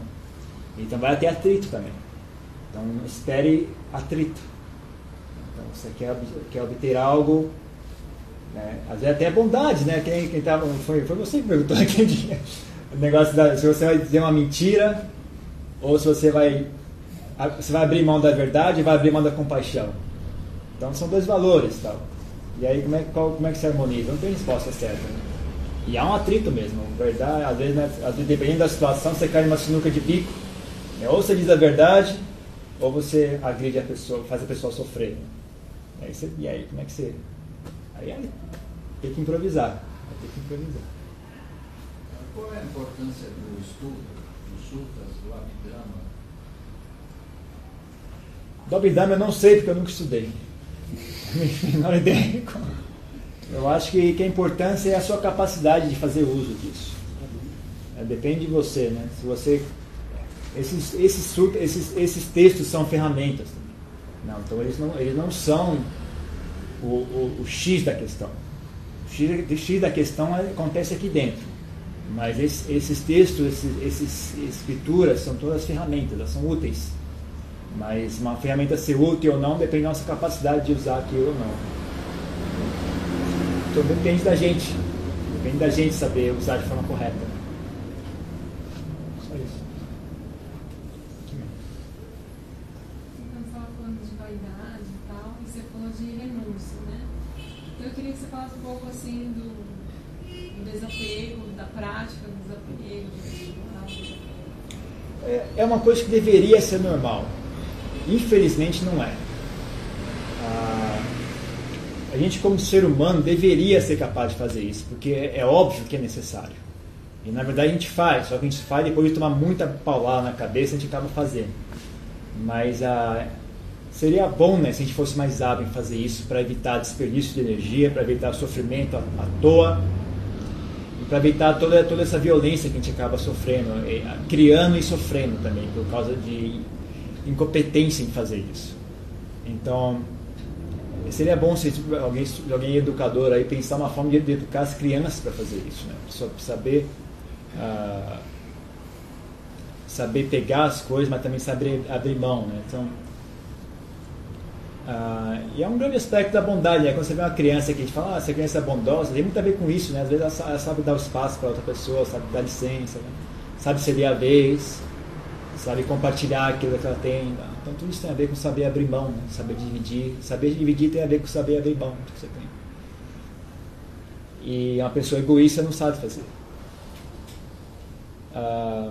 Então vai ter atrito também. Então espere atrito. Então você quer, quer obter algo, né? às vezes até bondade, né? Quem, quem tava, foi, foi você que perguntou aquele dia. O negócio da, se você vai dizer uma mentira ou se você vai você vai abrir mão da verdade e vai abrir mão da compaixão. Então são dois valores tal. E aí como é, qual, como é que se harmoniza? Não tem resposta certa. Né? E há um atrito mesmo. Verdade, às vezes, né, às vezes, dependendo da situação, você cai numa sinuca de bico É, ou você diz a verdade, ou você agride a pessoa, faz a pessoa sofrer. Aí você, e aí, como é que você. Aí, aí tem que improvisar. Vai ter que improvisar. Qual é a importância do estudo, dos sutras, do Abhidhamma? Do Abhidhamma eu não sei porque eu nunca estudei. Menor ideia. Eu acho que, que a importância é a sua capacidade de fazer uso disso. É, depende de você, né? Se você esses, esses, esses, esses textos são ferramentas. Não, então eles não, eles não são o, o, o X da questão. O X, o X da questão acontece aqui dentro. Mas esses, esses textos, esses, esses escrituras são todas ferramentas, elas são úteis. Mas uma ferramenta ser útil ou não depende da nossa capacidade de usar aquilo ou não. Então depende da gente. Depende da gente saber usar de forma correta. falasse um pouco assim do, do desapego, da prática do desapego, é, é uma coisa que deveria ser normal. Infelizmente não é. Ah, a gente como ser humano deveria ser capaz de fazer isso, porque é, é óbvio que é necessário. E na verdade a gente faz, só que a gente faz depois de tomar muita paulada na cabeça, a gente acaba fazendo. Mas a, Seria bom né, se a gente fosse mais hábil em fazer isso para evitar desperdício de energia, para evitar sofrimento à, à toa, para evitar toda, toda essa violência que a gente acaba sofrendo, criando e sofrendo também, por causa de incompetência em fazer isso. Então, seria bom se alguém, alguém educador aí pensar uma forma de, de educar as crianças para fazer isso, né? Só saber uh, saber pegar as coisas, mas também saber abrir mão, né? Então, ah, e é um grande aspecto da bondade, né? quando você vê uma criança que a gente fala, ah, essa criança é bondosa, tem muito a ver com isso, né? às vezes ela, sabe dar o espaço para outra pessoa, sabe dar licença, né? sabe ceder a vez, sabe compartilhar aquilo que ela tem. Né? Então tudo isso tem a ver com saber abrir mão, né? saber dividir. Saber dividir tem a ver com saber abrir mão que você tem. E uma pessoa egoísta não sabe fazer. Ah,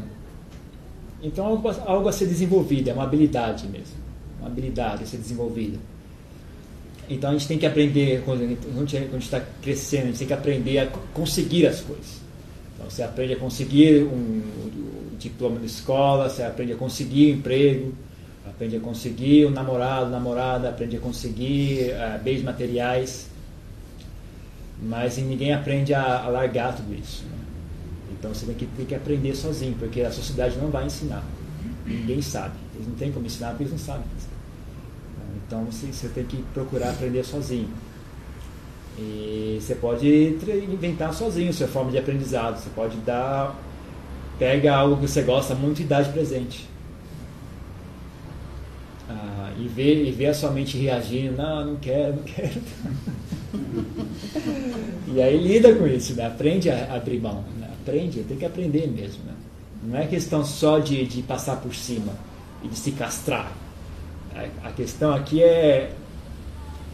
então algo a ser desenvolvido, é uma habilidade mesmo uma habilidade a ser desenvolvida. Então a gente tem que aprender, quando a gente está crescendo, a gente tem que aprender a conseguir as coisas. Então você aprende a conseguir um, um diploma de escola, você aprende a conseguir um emprego, aprende a conseguir um namorado, namorada, aprende a conseguir uh, bens materiais, mas ninguém aprende a, a largar tudo isso. Né? Então você tem que, tem que aprender sozinho, porque a sociedade não vai ensinar. Ninguém sabe. Eles não têm como ensinar porque eles não sabem. Então você, tem que procurar aprender sozinho. E você pode inventar sozinho sua forma de aprendizado. Você pode dar. Pega algo que você gosta muito e dá de presente. Ah, e, ver, e a sua mente reagindo, não, não quero, não quero. e aí lida com isso, né? aprende a abrir mão. Né? Aprende, tem que aprender mesmo. Né? Não é questão só de, de passar por cima e de se castrar. A, questão aqui é,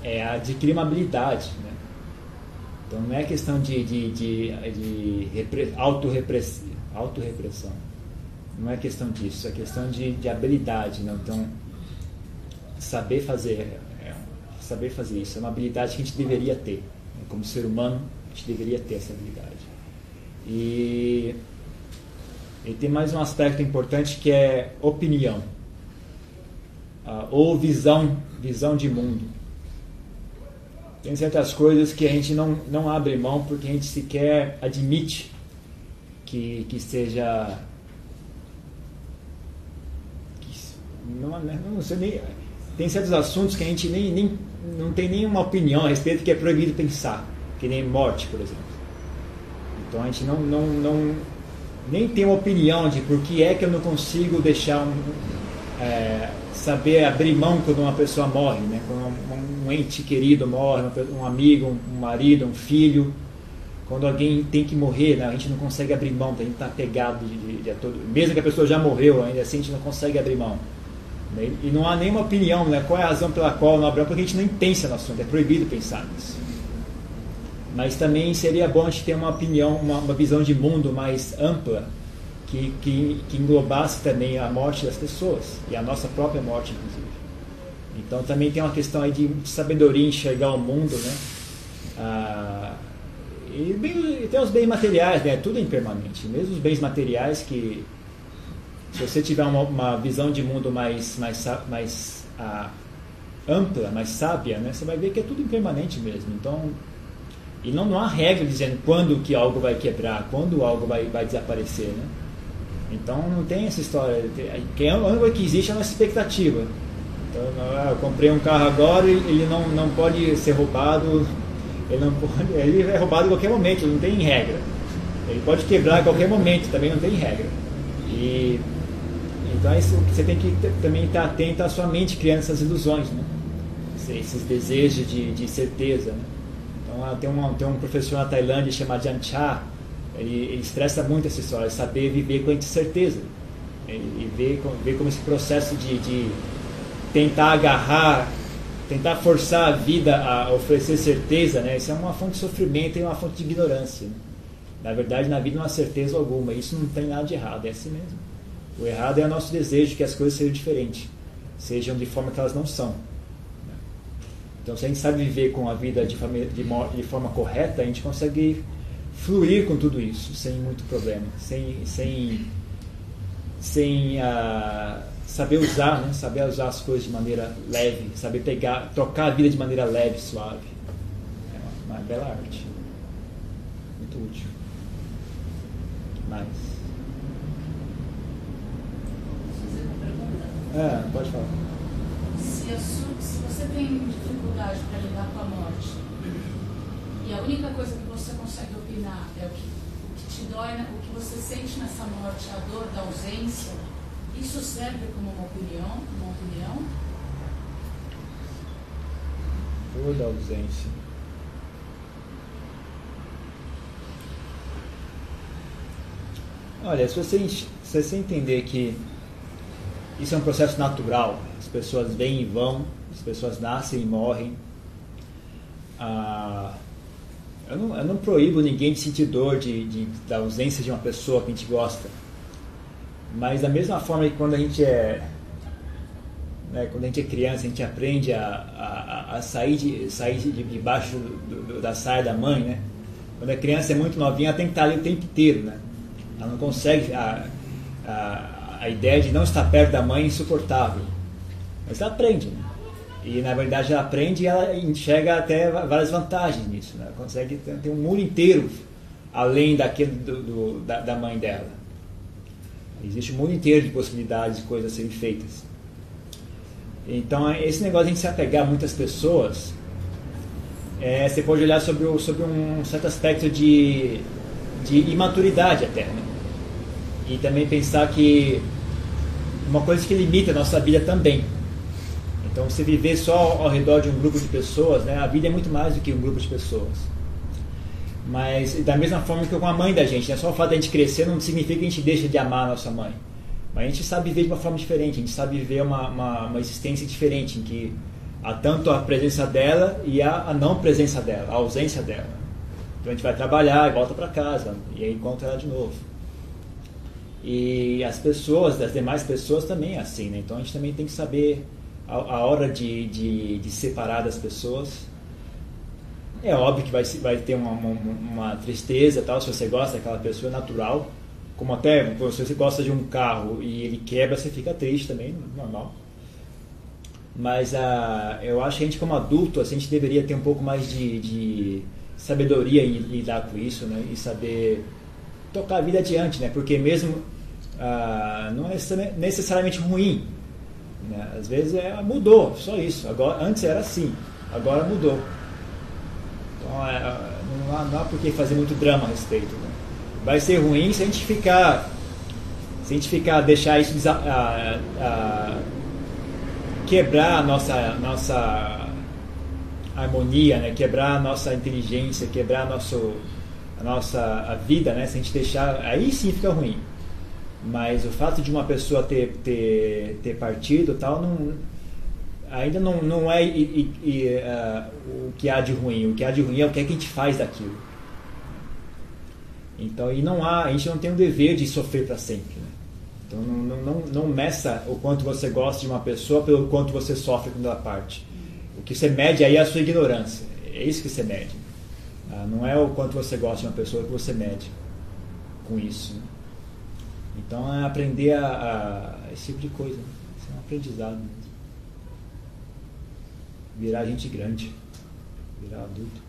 é adquirir uma habilidade. Né? Então não é questão de, de, de, de repre, autorrepressão. autorrepressão. Não é questão disso, é questão de, de habilidade. Né? Então, saber fazer, é, saber fazer isso é uma habilidade que a gente deveria ter. Né? Como ser humano, a gente deveria ter essa habilidade. E, e tem mais um aspecto importante que é opinião uh, ou visão, visão de mundo. Tem certas coisas que a gente não, não abre mão porque a gente sequer admite que, que seja. Que não, não sei nem, tem certos assuntos que a gente nem, nem não tem nenhuma opinião a respeito que é proibido pensar, que nem morte, por exemplo. Então a gente não, não, não nem tem uma opinião de por que é que eu não consigo deixar um, é, saber abrir mão quando uma pessoa morre, né? quando um, um ente querido morre, um amigo, um marido, um filho. Quando alguém tem que morrer, né? a gente não consegue abrir mão, a gente está pegado de, de, de, todo. Mesmo que a pessoa já morreu, ainda assim a gente não consegue abrir mão. Né? E não há nenhuma opinião, né? qual é a razão pela qual não abre mão, porque a gente nem pensa no assunto, é proibido pensar nisso. Mas também seria bom a gente ter uma opinião, uma, uma visão de mundo mais ampla que, que, que englobasse também a morte das pessoas e a nossa própria morte, inclusive. Então também tem uma questão aí de sabedoria enxergar o mundo, né? Ah, e, bem, e tem os bens materiais, né? Tudo é impermanente. Mesmo os bens materiais que se você tiver uma, uma visão de mundo mais, mais, mais ah, ampla, mais sábia, né? Você vai ver que é tudo impermanente mesmo. Então, e não, não há regra dizendo quando que algo vai quebrar, quando algo vai, vai desaparecer, né? Então não tem essa história. Quem a única que existe é a nossa expectativa. Então, ah, eu comprei um carro agora e ele não, não pode ser roubado. Ele, não pode, ele é roubado em qualquer momento, não tem regra. Ele pode quebrar a qualquer momento, também não tem regra. E então é isso, você tem que também estar atento à sua mente criando essas ilusões, né? esses desejos de, de certeza. Né? Então ah, tem, um, tem um professor na Tailândia chamado Jan Cha, ele, ele estressa muito essa história, saber viver com a incerteza. E ver, ver como esse processo de, de tentar agarrar, tentar forçar a vida a oferecer certeza, né? isso é uma fonte de sofrimento e uma fonte de ignorância. Né? Na verdade, na vida não há certeza alguma, isso não tem nada de errado, é assim mesmo. O errado é o nosso desejo que as coisas sejam diferentes, sejam de forma que elas não são. Então, se a gente sabe viver com a vida de de, de forma correta, a gente consegue fluir com tudo isso, sem muito problema, sem, sem, sem uh, saber usar, né? saber usar as coisas de maneira leve, saber pegar, tocar a vida de maneira leve, suave. É uma, uma bela arte. Muito útil. Mais. É, pode falar. Se, se você tem dificuldade para lidar com a morte, e a única coisa que você consegue opinar é o que, o que te dói, né, o que você sente nessa morte, a dor da ausência, isso serve como uma opinião? Uma opinião? Dor da ausência. Olha, se você, se você entender que isso é um processo natural. As pessoas vêm e vão, as pessoas nascem e morrem. Ah, eu, não, eu, não, proíbo ninguém de sentir dor de, de, da ausência de uma pessoa que a gente gosta. Mas da mesma forma que quando a gente é né, quando a gente é criança, a gente aprende a, a, a sair, de, sair de, do, da saia da mãe, né? Quando a criança é muito novinha, ela tem que estar ali o tempo inteiro, né? Ela não consegue... A, a, a ideia de não estar perto da mãe é insuportável. Mas ela aprende, né? E na verdade ela aprende e ela enxerga até várias vantagens nisso. Né? Ela consegue ter, um mundo inteiro além daquele do, do, da, da, mãe dela. Existe um mundo inteiro de possibilidades de coisas serem feitas. Então esse negócio de se apegar a muitas pessoas, é, você pode olhar sobre, o, sobre um certo aspecto de, de imaturidade até. Né? E também pensar que uma coisa que limita a nossa vida também. Então, você viver só ao redor de um grupo de pessoas, né? a vida é muito mais do que um grupo de pessoas. Mas, da mesma forma que com a mãe da gente, né? só o fato de a gente crescer não significa que a gente deixa de amar a nossa mãe. Mas a gente sabe viver de uma forma diferente, a gente sabe viver uma, uma, uma existência diferente, em que há tanto a presença dela e a, a não presença dela, a ausência dela. Então a gente vai trabalhar e volta para casa, e aí encontra ela de novo. E as pessoas, as demais pessoas também é assim, né? Então a gente também tem que saber a, a hora de, de, de, separar das pessoas. É óbvio que vai, vai ter uma, uma, uma, tristeza tal, se você gosta daquela pessoa, é natural. Como até, se você gosta de um carro e ele quebra, você fica triste também, normal. Mas a, eu acho que a gente como adulto, assim, a gente deveria ter um pouco mais de, de sabedoria em lidar com isso, né? E saber tocar a vida adiante, né? Porque mesmo ah, não é necessariamente ruim. Né? Às vezes é, mudou, só isso. Agora, antes era assim, agora mudou. Então é, não, há, não há por que fazer muito drama a respeito. Né? Vai ser ruim se a gente ficar. Se a gente ficar, deixar isso a, a, quebrar a nossa, nossa harmonia, né? quebrar a nossa inteligência, quebrar a, nosso, a nossa a vida, né? se a gente deixar. Aí sim fica ruim. Mas o fato de uma pessoa ter, ter, ter partido tal, não, ainda não, não é e, e, uh, o que há de ruim. O que há de ruim é o que, é que a gente faz daquilo. Então, e não há, a gente não tem o dever de sofrer para sempre. Né? Então, não, não, não, meça o quanto você gosta de uma pessoa pelo quanto você sofre com ela parte. O que você mede aí é a sua ignorância. É isso que você mede. Ah, não é o quanto você gosta de uma pessoa que você mede com isso. Né? Então, é aprender a, a, esse tipo de coisa. Isso é um aprendizado mesmo. Virar gente grande. Virar adulto.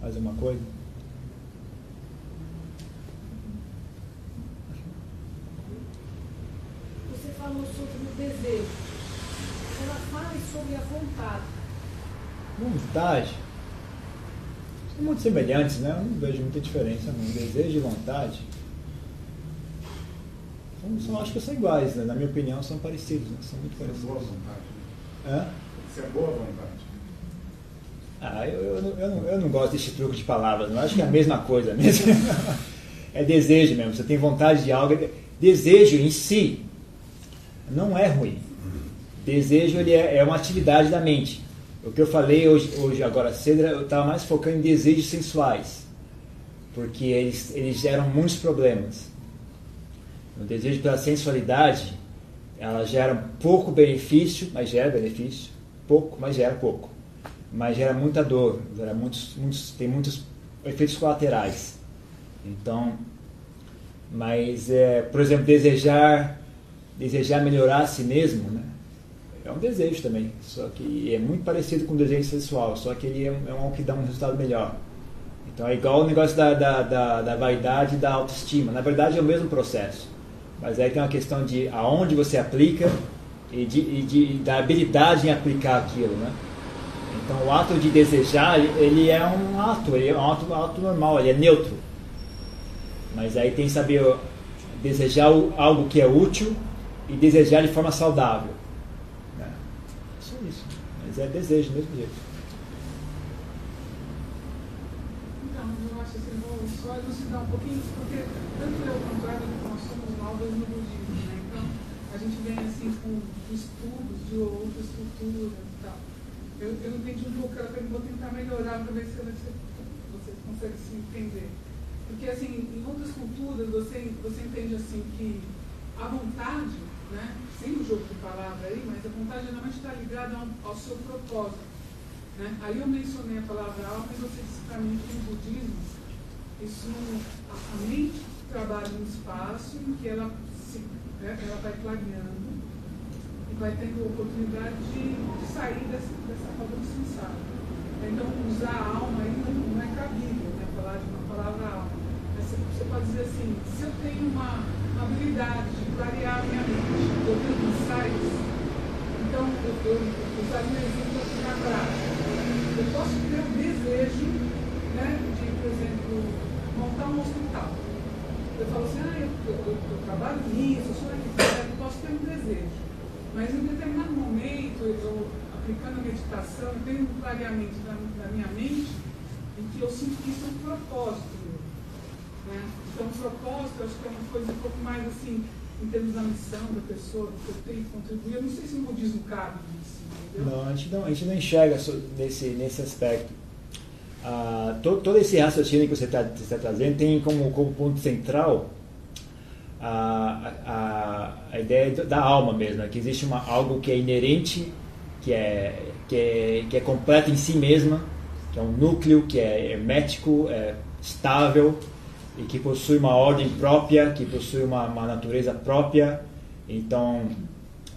Mais uma coisa? Você falou sobre o desejo. Ela fala sobre a vontade. Vontade. São muito semelhantes, né? Eu não vejo muita diferença. Não. Desejo e vontade. São, são, acho que são iguais, né? na minha opinião, são parecidos. Né? São muito Isso é parecidos. boa vontade. Hã? Isso é boa vontade. Ah, eu, eu, não- eu, não, eu não gosto desse truque de palavras, não. Eu acho que é a mesma coisa mesmo. É desejo mesmo. Você tem vontade de algo. Desejo em si não é ruim. Desejo ele é, é uma atividade da mente. O que eu falei hoje, hoje agora cedo, eu estava mais focando em desejos sensuais. Porque eles, eles geram muitos problemas. O desejo pela sensualidade, ela gera pouco benefício, mas gera benefício. Pouco, mas gera pouco mas gera muita dor, gera muitos, muitos, tem muitos efeitos colaterais. Então, mas, é, por exemplo, desejar, desejar melhorar a si mesmo, né? É um desejo também, só que é muito parecido com o desejo sexual, só que ele é, é um que dá um resultado melhor. Então é igual o negócio da, da, da, da vaidade e da autoestima. Na verdade é o mesmo processo, mas aí tem uma questão de aonde você aplica e, de, e de, da habilidade em aplicar aquilo, né? Então o ato de desejar, ele é um ato, ele é um ato, ato normal, ele é neutro. Mas aí tem que saber desejar algo que é útil e desejar de forma saudável. É desejo do mesmo jeito. Então, eu acho assim, vou só elucidar um pouquinho, porque tanto eu quanto ela, nós somos novas no budismo, né? Então, a gente vem assim com estudos de outras culturas e tal. Eu, eu entendi um pouco, eu vou tentar melhorar para ver se você, você consegue se entender. Porque, assim, em outras culturas, você, você entende assim que a vontade, né? Sem o jogo de palavra aí, mas a vontade geralmente está ligada ao, ao seu propósito. Né? Aí eu mencionei a palavra alma e você disse para mim que no budismo, isso, a, a mente trabalha num espaço em que ela, se, né, ela vai clareando e vai tendo oportunidade de, de sair dessa, dessa roda do. Então, usar a alma aí não, é cabível, né? falar de uma palavra alma. Você, você pode dizer assim, se eu tenho uma habilidade de clarear minha mente, tenho insights, então eu, eu usaria um exemplo aqui na prática. Eu posso ter o desejo né, de, por exemplo, montar um hospital. Eu falo assim, ah, eu, eu, eu, eu trabalho nisso, eu sou arquiteto, eu posso ter um desejo. Mas em um determinado momento, eu, aplicando a meditação, eu tenho um clareamento da, da minha mente em que eu sinto que isso é um propósito. Né? Então, o propósito, acho que é uma coisa um pouco mais assim, em termos da missão da pessoa, do que eu tenho que contribuir. Eu não sei se no budismo cabe isso, entendeu? Não, a gente não, a gente não enxerga nesse, nesse aspecto. Ah, to- todo esse raciocínio que você está trazendo tem como, como ponto central a, a, a ideia da alma mesmo, né? que existe uma, algo que é inerente, que é, que, é, que é completo em si mesma, que é um núcleo, que é hermético, é estável e que possui uma ordem própria, que possui uma, uma natureza própria, então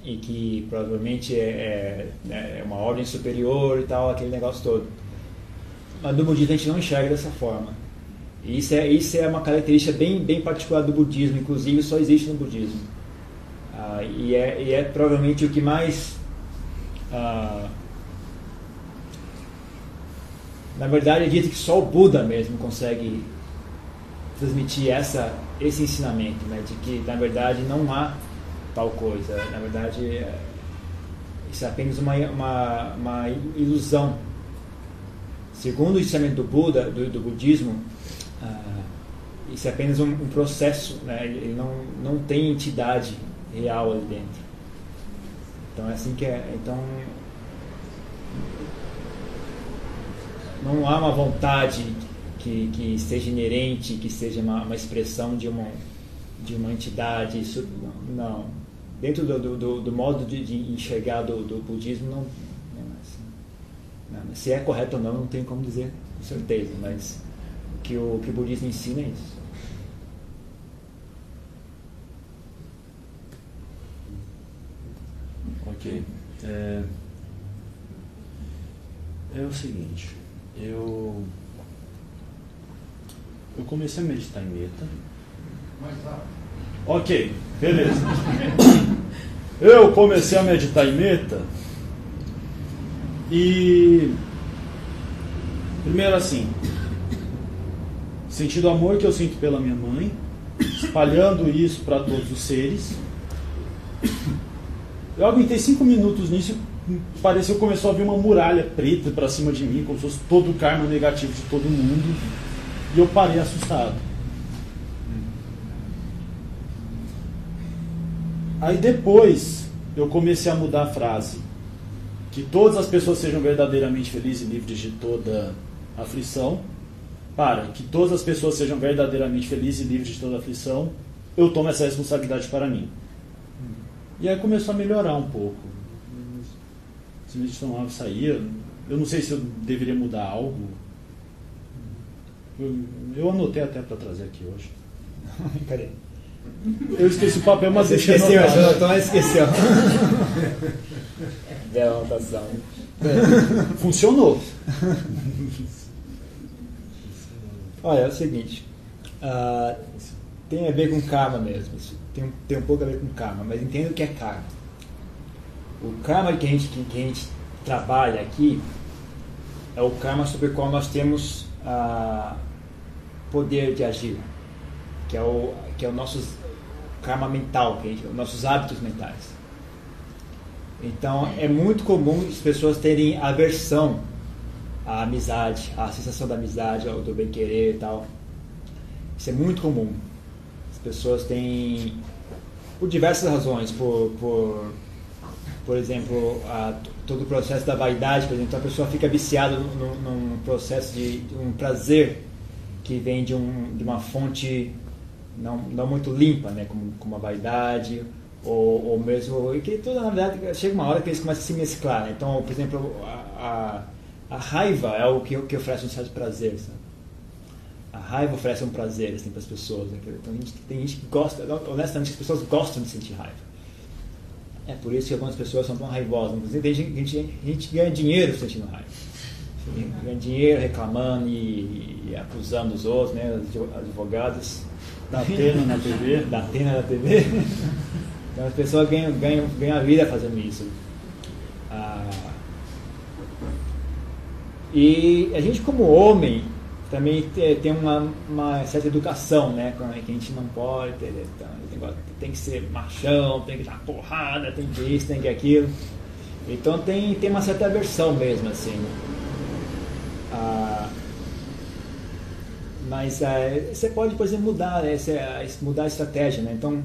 e que provavelmente é, é, é uma ordem superior e tal, aquele negócio todo. Mas no budismo a gente não enxerga dessa forma. E isso é, isso é uma característica bem, bem particular do budismo, inclusive só existe no budismo. Ah, e, é, e é provavelmente o que mais. ah, na verdade, dito que só o Buda mesmo consegue transmitir essa, esse ensinamento, né, de que na verdade não há tal coisa. Na verdade, é, isso é apenas uma, uma, uma ilusão. Segundo o ensinamento do Buda, do, do budismo, ah, isso é apenas um, um processo, né? ele não, não tem entidade real ali dentro. Então é assim que é. Então não há uma vontade que, que seja inerente, que seja uma, uma expressão de uma, de uma entidade. Isso, não. Dentro do, do, do modo de, de, enxergar do, do budismo, não, não, é assim. não, Se é correto ou não, não tenho como dizer com certeza, mas o que o, que o budismo ensina é isso. Ok. É, é o seguinte, eu eu comecei a meditar em meta. Ok, beleza. Eu comecei a meditar em meta e primeiro assim, sentindo o amor que eu sinto pela minha mãe, espalhando isso para todos os seres. Eu aguentei cinco minutos nisso e pareceu que começou a vir uma muralha preta para cima de mim, como se fosse todo o karma negativo de todo mundo. E eu parei assustado. Aí depois eu comecei a mudar a frase. Que todas as pessoas sejam verdadeiramente felizes e livres de toda aflição. Para que todas as pessoas sejam verdadeiramente felizes e livres de toda aflição, eu tomo essa responsabilidade para mim. E aí começou a melhorar um pouco. Se me tomava saía, eu não sei se eu deveria mudar algo. Eu, anotei até para trazer aqui hoje. Cadê? Eu esqueci o papel, mas Você deixei esqueceu, anotado. você anotou, mas esqueceu. Bela anotação. Funcionou. Olha, é o seguinte. ah, tem a ver com karma mesmo. Tem, um- tem um pouco a ver com karma, mas entenda o que é karma. O karma que a gente, que, que a gente trabalha aqui é o karma sobre o qual nós temos poder de agir, que é o, que é o nosso karma mental, que gente, os nossos hábitos mentais. Então é muito comum as pessoas terem aversão à amizade, à sensação da amizade, ao do bem querer e tal. Isso é muito comum. As pessoas têm, por diversas razões, por, por, por exemplo, a, todo o processo da vaidade, por exemplo, então a pessoa fica viciada num, processo de, de um prazer que vem de, um, de uma fonte não, não muito limpa, né, como, como a vaidade, ou, ou mesmo. e que toda, na verdade, chega uma hora que eles começam a se mesclar. Né? Então, por exemplo, a, a, a raiva é o que, que oferece um certo prazer. Sabe? A raiva oferece um prazer assim, para as pessoas. Né? Então, gente, tem gente que gosta, honestamente, as pessoas gostam de sentir raiva. É por isso que algumas pessoas são tão raivosas. Inclusive, tem gente, gente, ganha dinheiro sentindo raiva. Ganha dinheiro reclamando e, e acusando os outros, né? os advogados. Da Atena na TV. Da Atena na TV. Então as pessoas ganham, ganham, ganham a vida fazendo isso. Ah, e a gente como homem também te- tem uma, uma certa educação, né? com- Que a gente não pode ter, então, esse negócio tem que ser machão, tem que dar porrada, tem que isso, tem que aquilo. Então tem, tem uma certa aversão mesmo, assim. Ah, mas eh, você pode, por exemplo, mudar, né? Você, mudar a estratégia, né? Então,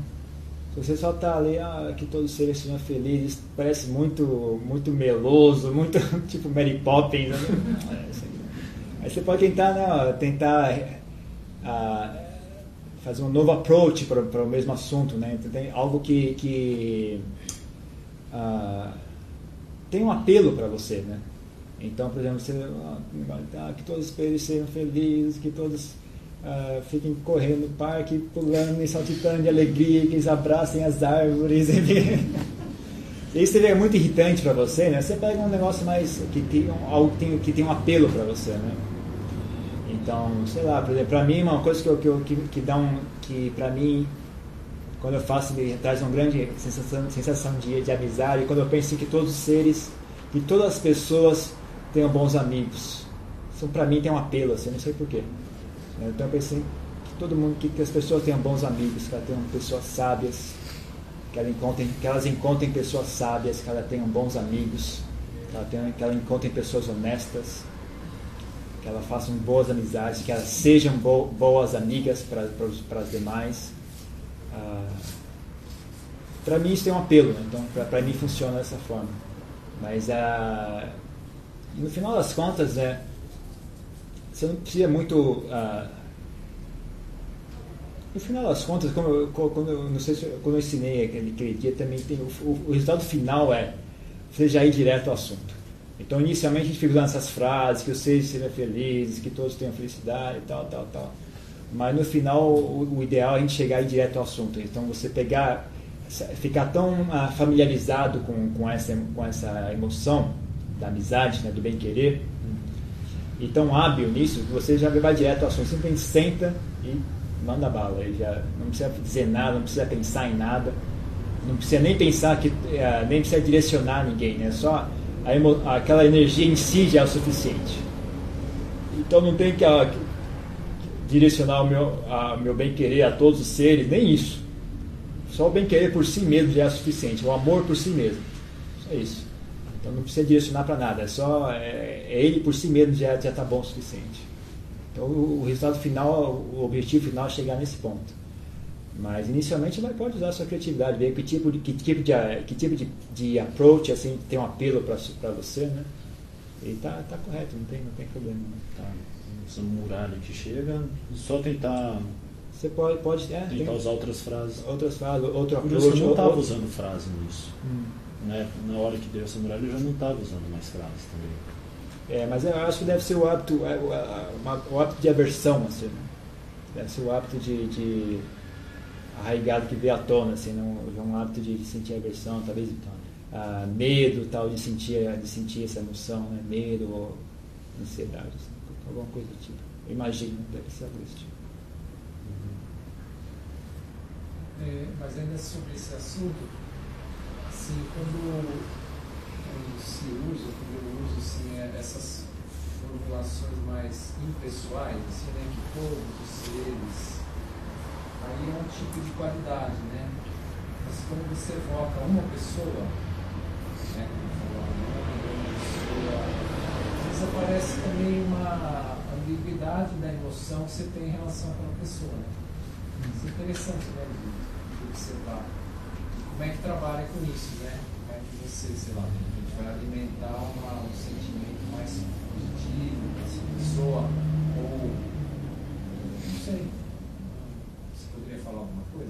se você só está ali, ah, que todos os seres sejam felizes, parece muito, muito meloso, muito tipo Mary Poppins. Né? É. Aí você pode tentar, né, tentar ah, fazer um novo approach para, o mesmo assunto, né? Então, tem algo que, que ah, tem um apelo para você, né? Então, por exemplo, você ah, que todos os seres sejam felizes, que todos ah, fiquem correndo no parque, pulando e saltitando de alegria, que eles abracem as árvores. Isso é muito irritante para você, né? Você pega um negócio mais que tem algo que tem, que tem um apelo para você, né? Então, sei lá, por exemplo, para mim uma coisa que eu, que, eu- que, que dá um que para mim quando eu faço me traz uma grande sensação, sensação de, de amizade, quando eu penso que todos os seres, que todas as pessoas tenham bons amigos. Isso para mim tem um apelo, assim, não sei porquê. Então eu pensei que todo mundo, que, que as pessoas tenham bons amigos, que elas tenham pessoas sábias, que elas encontrem, que elas encontrem pessoas sábias, que elas tenham bons amigos, que elas, tenham, que elas encontrem pessoas honestas, que elas façam boas amizades, que elas sejam bo, boas amigas para, as demais. Ah, para mim isso tem um apelo, né? então para mim funciona dessa forma. Mas a, no final das contas, é, você não precisa muito. Ah, no final das contas, como eu, quando, eu, não sei se, quando eu ensinei aquele, aquele dia, também tem o, o resultado final é você já ir direto ao assunto. Então, inicialmente, a gente fica usando essas frases, que os seres sejam felizes, que todos tenham felicidade e tal, tal, tal. Mas no final, o, o ideal é a gente chegar direto ao assunto. Então, você pegar, ficar tão ah, familiarizado com, com, essa, com essa emoção da amizade, né, do bem-querer, e tão hábil nisso, você já vai direto ao assunto. Simplesmente senta e manda bala. E já não precisa dizer nada, não precisa pensar em nada, não precisa nem pensar que, eh, nem precisa direcionar ninguém, né? Só a, aquela energia em si já é o suficiente. Então não tem que, a, que direcionar o meu, a, meu bem-querer a todos os seres, nem isso. Só o bem-querer por si mesmo já é o suficiente, o amor por si mesmo. Só isso. Então não precisa direcionar para nada, é só é, é, ele por si mesmo já está bom o suficiente. Então o, o, resultado final, o objetivo final é chegar nesse ponto. Mas inicialmente você pode usar a sua criatividade, ver que tipo de, que tipo de, que tipo de, de approach assim, tem um apelo para você, né? E tá, tá correto, não tem, não tem problema. Né? Tá. Essa muralha que chega, só tentar. Você pode, pode é, tentar usar outras frases. Outras frases, outro approach. Eu não estava usando frase nisso. Hum. Né? Na hora que deu essa muralha eu já não estava usando mais frases também. É, mas eu acho que deve ser o hábito, é, o, o hábito de aversão, assim. Né? Deve ser o hábito de, de arraigado que veio à tona, assim, não, um hábito de sentir aversão, talvez uh, medo, tal, de sentir, de sentir essa emoção, né? medo ou ansiedade, assim, alguma coisa do tipo. Eu imagino, deve ser algo desse tipo. É, mas ainda sobre esse assunto, assim, quando, quando se usa, quando eu uso assim, é, essas formulações mais impessoais, assim, né, que todos os seres aí é um tipo de qualidade, né? Mas quando você evoca uma pessoa, né? uma pessoa, também uma ambiguidade da emoção que você tem em relação àquela pessoa. Né? Isso é interessante, né? Observar. Como é que trabalha com isso, né? Como é que você, sei lá, vai alimentar uma, um sentimento mais positivo dessa pessoa, ou não sei falar alguma coisa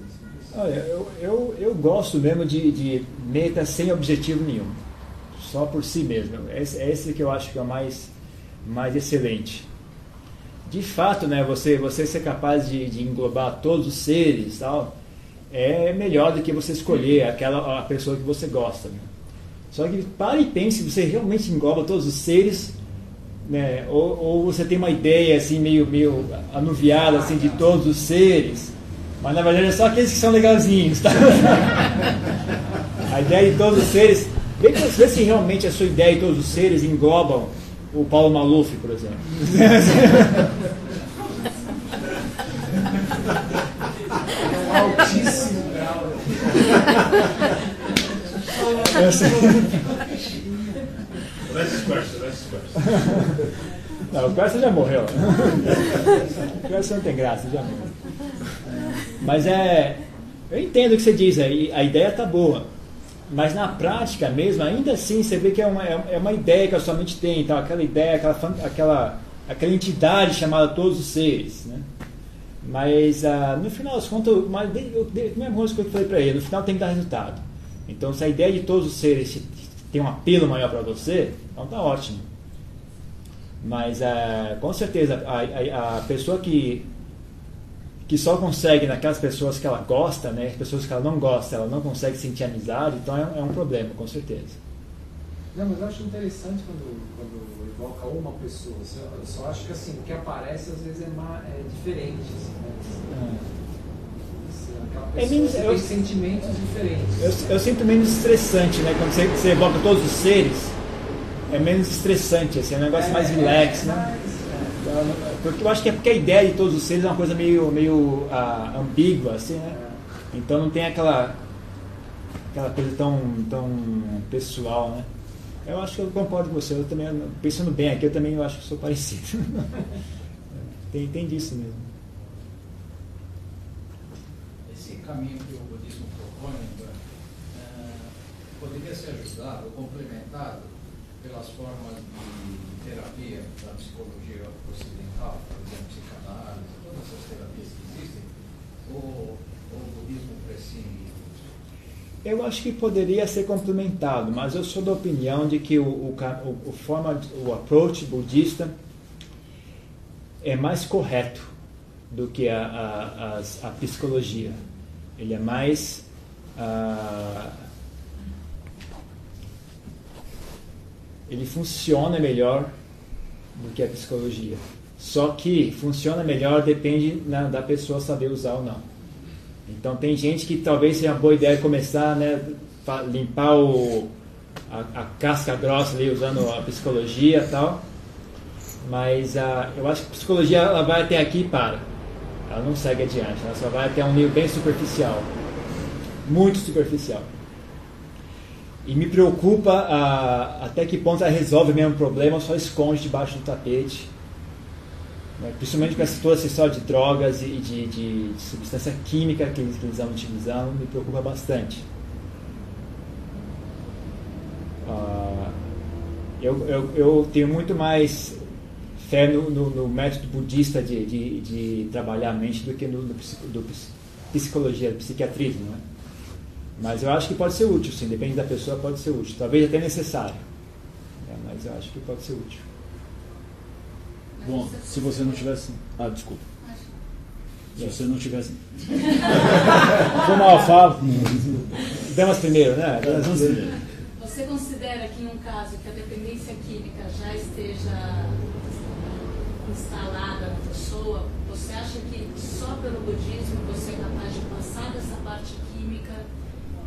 sobre isso? Olha, eu, eu, eu gosto mesmo de, de meta sem objetivo nenhum. Só por si mesmo. Esse, é esse que eu acho que é o mais, mais excelente. De fato, né, você, você ser capaz de, de englobar todos os seres tal, é melhor do que você escolher aquela a pessoa que você gosta. Né? Só que pare e pense se você realmente engloba todos os seres, né? ou, ou você tem uma ideia assim meio, meio anuviada assim, de todos os seres, mas na verdade é só aqueles que são legalzinhos, tá? A ideia de todos os seres. Vê, vê se realmente a sua ideia de todos os seres englobam o Paulo Maluf, por exemplo. É altíssimo grau. Last question, last question. Não, o Persa já morreu. O Persa não tem graça, já morreu. Mas é. Eu entendo o que você diz, a ideia está boa. Mas na prática mesmo, ainda assim, você vê que é uma, é uma ideia que a sua mente tem, então, aquela ideia, aquela, aquela, aquela entidade chamada todos os seres. Né? Mas ah, no final das contas, mas, mesma coisa que eu falei para ele, no final tem que dar resultado. Então, se a ideia de todos os seres tem um apelo maior para você, então tá ótimo. Mas ah, com certeza, a, a, a pessoa que que só consegue naquelas pessoas que ela gosta, né? As pessoas que ela não gosta, ela não consegue sentir amizade, então é, é um problema, com certeza. Não, mas eu acho interessante quando, quando evoca uma pessoa. Eu só acho que assim, o que aparece às vezes é, mais, é diferente. Assim, né? é. é menos, eu, tem sentimentos diferentes. Eu, eu, sinto menos estressante, né? Quando você, você evoca todos os seres, é menos estressante, assim, é um negócio é, mais relax, né? Eu acho que é porque a ideia de todos os seres é uma coisa meio, meio uh, ambígua, assim, né? Então não tem aquela, aquela coisa tão, tão pessoal, né? Eu acho que eu concordo com você. Eu também, pensando bem aqui, eu também acho que sou parecido. tem, tem disso mesmo. Esse caminho que o budismo propõe, poderia ser ajudado complementado pelas formas de terapia da psicologia ocidental, por exemplo, psicanálise, todas essas terapias que existem, ou, ou o budismo prescinde Eu acho que poderia ser complementado, mas eu sou da opinião de que o, o, o, forma, o approach budista é mais correto do que a, a, as- a psicologia. Ele é mais ah, ele funciona melhor do que a psicologia. Só que funciona melhor depende da pessoa saber usar ou não. Então tem gente que talvez seja uma boa ideia começar né, limpar o, a, a casca grossa ali usando a psicologia e tal. Mas ah, eu acho que a psicologia ela vai até aqui e para. Ela não segue adiante, ela só vai até um nível bem superficial. Muito superficial. E me preocupa ah, até que ponto ela resolve o mesmo problema só esconde debaixo do tapete. Né? Principalmente com essa, toda essa história de drogas e de, de- de substância química que eles, que eles utilizando, me preocupa bastante. Ah, eu, eu, eu tenho muito mais fé no, no, no método budista de, de, de trabalhar a mente do que no, no do ps- psicologia, do psiquiatrismo. Né? Mas eu acho que pode ser útil, sim, depende da pessoa, pode ser útil. Talvez até necessário. É, mas eu acho que pode ser útil. Bom, se você não tivesse. Ah, desculpa. Se você não tivesse. Foi mal, Fábio. Damas primeiro, né? Damas primeiro. Você considera que em um caso que a dependência química já esteja instalada na pessoa, você acha que só pelo budismo você é capaz de passar dessa parte química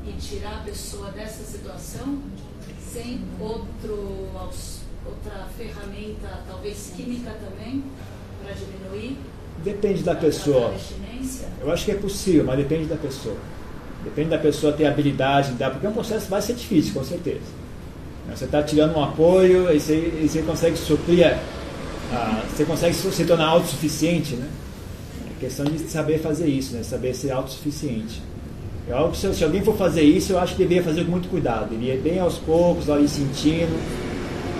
e tirar a pessoa dessa situação sem outro, aux- outra ferramenta, talvez química também, para diminuir Depende da pessoa. Eu acho que é possível, mas depende da pessoa. Depende da pessoa ter habilidade, dar, porque é um processo que vai ser difícil, com certeza. Né, Você está tirando um apoio e você, e você consegue suprir, a- você consegue se tornar autossuficiente, né? É questão de saber fazer isso, né? Saber ser autossuficiente. Que se, se alguém for fazer isso, eu acho que deveria fazer com muito cuidado. Deveria ir bem aos poucos, ir sentindo,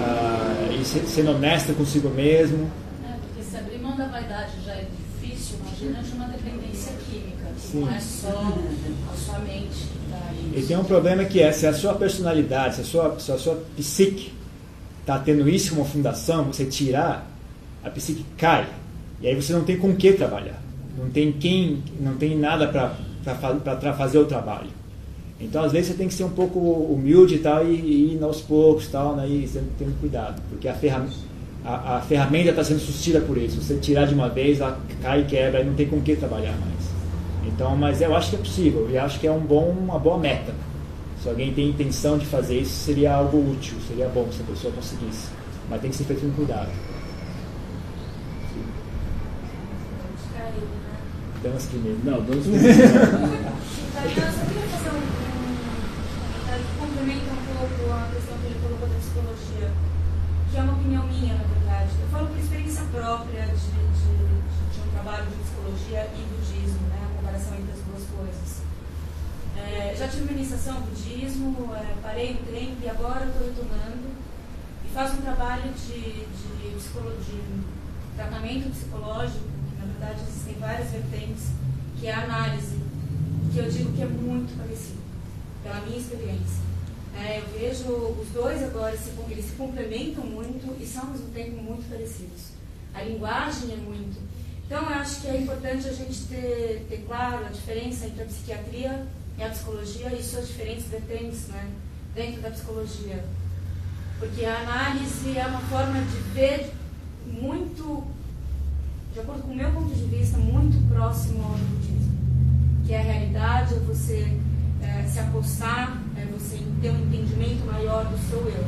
ah, e se- sendo honesto consigo mesmo. É, porque se abrir mão da vaidade já é difícil, imagina de uma dependência química, que Sim. não é só a sua mente está E tem um problema que é, se a sua personalidade, se a sua, se a sua psique está tendo isso como fundação, você tirar, a psique cai. E aí você não tem com o que trabalhar. Não tem quem, não tem nada para fazer o trabalho. Então, às vezes, você tem que ser um pouco humilde e tal, e, e ir aos poucos tal, né, e sempre tendo cuidado. Porque a ferramenta a, a ferramenta está sendo sustida por isso. Se você tirar de uma vez, ela cai e quebra e não tem com o que trabalhar mais. Então, mas eu acho que é possível e acho que é um bom, uma boa meta. Se alguém tem intenção de fazer isso, seria algo útil, seria bom se a pessoa conseguisse. Mas tem que ser feito com cuidado. Damas primeiro. Não, dois Tainá, só queria fazer um, um comentário que complementa um questão que ele colocou da psicologia, que é uma opinião minha, na verdade. Eu falo por experiência própria de, de, de um trabalho de psicologia e budismo, né, a comparação entre as duas coisas. É, já tive uma iniciação ao budismo, é, parei um tempo e agora estou retomando e faço um trabalho de, de, de tratamento psicológico, que na verdade existem várias vertentes, que é a análise, que eu digo que é muito parecido, pela minha experiência. É, eu vejo os dois agora, se, eles se complementam muito e são ao mesmo tempo muito parecidos. A linguagem é muito. Então, eu acho que é importante a gente ter, ter claro a diferença entre a psiquiatria e a psicologia e suas diferentes vertentes né, dentro da psicologia. Porque a análise é uma forma de ver muito, de acordo com o meu ponto de vista, muito próximo ao budismo. Que é a realidade, é você é, se apostar, é você ter um entendimento maior do seu eu.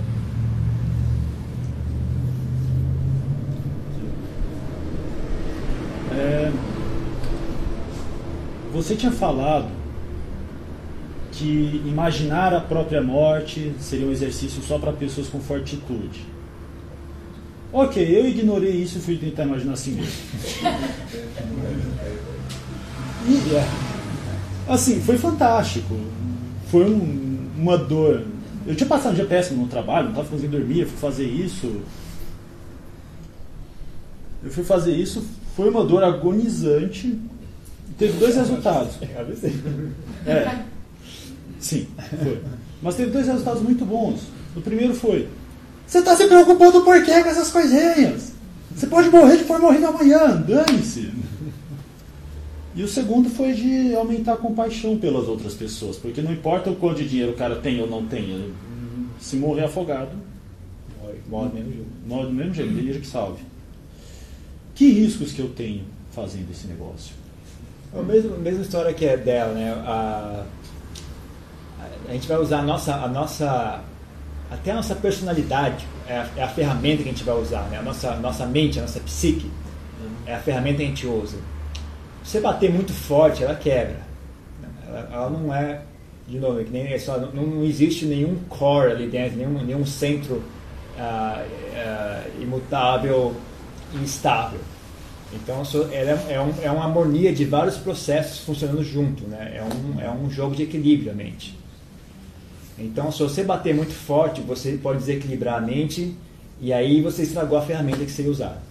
É, você tinha falado que imaginar a própria morte seria um exercício só para pessoas com fortitude. Ok, eu ignorei isso e fui tentar imaginar assim mesmo. E, é, assim, foi fantástico. Foi um- uma dor Eu tinha passado um dia péssimo no trabalho, não estava conseguindo dormir, eu fui fazer isso. Eu fui fazer isso, foi uma dor agonizante. Teve dois resultados. É. Sim, foi. Mas teve dois resultados muito bons. O primeiro foi: Você está se preocupando por quê com essas coisinhas? Você pode morrer de for morrer amanhã, dane-se. E o segundo foi de aumentar a compaixão pelas outras pessoas, porque não importa o quanto de dinheiro o cara tem ou não ele, se morrer afogado, Morre do mesmo jeito. morre do mesmo jeito, delírio que salve. Que riscos que eu tenho fazendo esse negócio? É a mesma, mesma história que é dela, né? A, a, a gente vai usar a nossa, a nossa até a nossa personalidade é a, é a ferramenta que a gente vai usar, né? A nossa, nossa mente, a nossa psique é a ferramenta que a gente usa. Se você bater muito forte, ela quebra. Ela, ela não é, de novo, que nem é só, não, não existe nenhum core ali dentro, nenhum, nenhum centro ah, ah, imutável estável. Então ela é, é, um, é uma harmonia de vários processos funcionando junto, né? É um, é um jogo de equilíbrio a mente. Então, se você bater muito forte, você pode desequilibrar a mente e aí você estragou a ferramenta que você ia usar.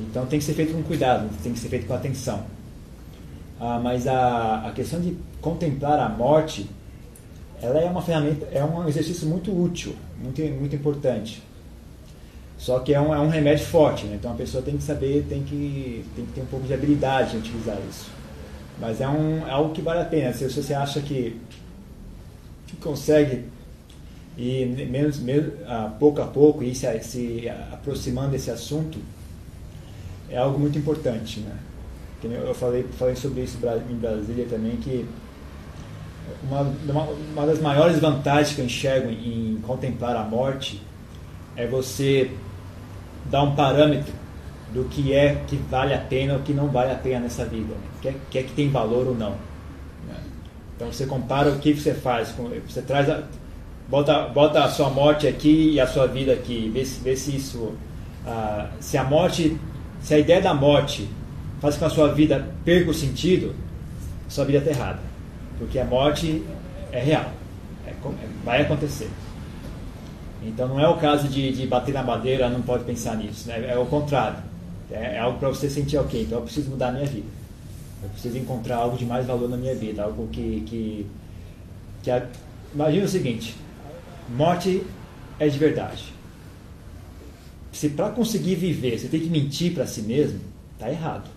Então, tem que ser feito com cuidado, tem que ser feito com atenção. Ah, mas a, a questão de contemplar a morte, ela é uma ferramenta, é um exercício muito útil, muito, muito importante. Só que é um, é um remédio forte, né? então a pessoa tem que saber, tem que, tem que ter um pouco de habilidade em utilizar isso. Mas é, um, é algo que vale a pena. Se você acha que, consegue ir menos, menos, ah, pouco a pouco ir se, se aproximando desse assunto, é algo muito importante. Né? Eu falei, falei sobre isso em Brasília também, que uma, uma, das maiores vantagens que eu enxergo em contemplar a morte é você dar um parâmetro do que é que vale a pena ou que não vale a pena nessa vida, né? que, é, que é que tem valor ou não. né? Então você compara o que você faz, você traz a, bota, bota a sua morte aqui e a sua vida aqui, vê se, vê se isso, ah, se a morte, se a ideia da morte faz com que a sua vida perca o sentido, sua vida está errada, porque a morte é real, é é- vai acontecer. Então não é o caso de, de bater na madeira, não pode pensar nisso. Né? É o contrário. É, é algo para você sentir, ok, então eu preciso mudar a minha vida. Eu preciso encontrar algo de mais valor na minha vida. Algo que. que, que a- imagina o seguinte: morte é de verdade. Se para conseguir viver você tem que mentir para si mesmo, tá errado.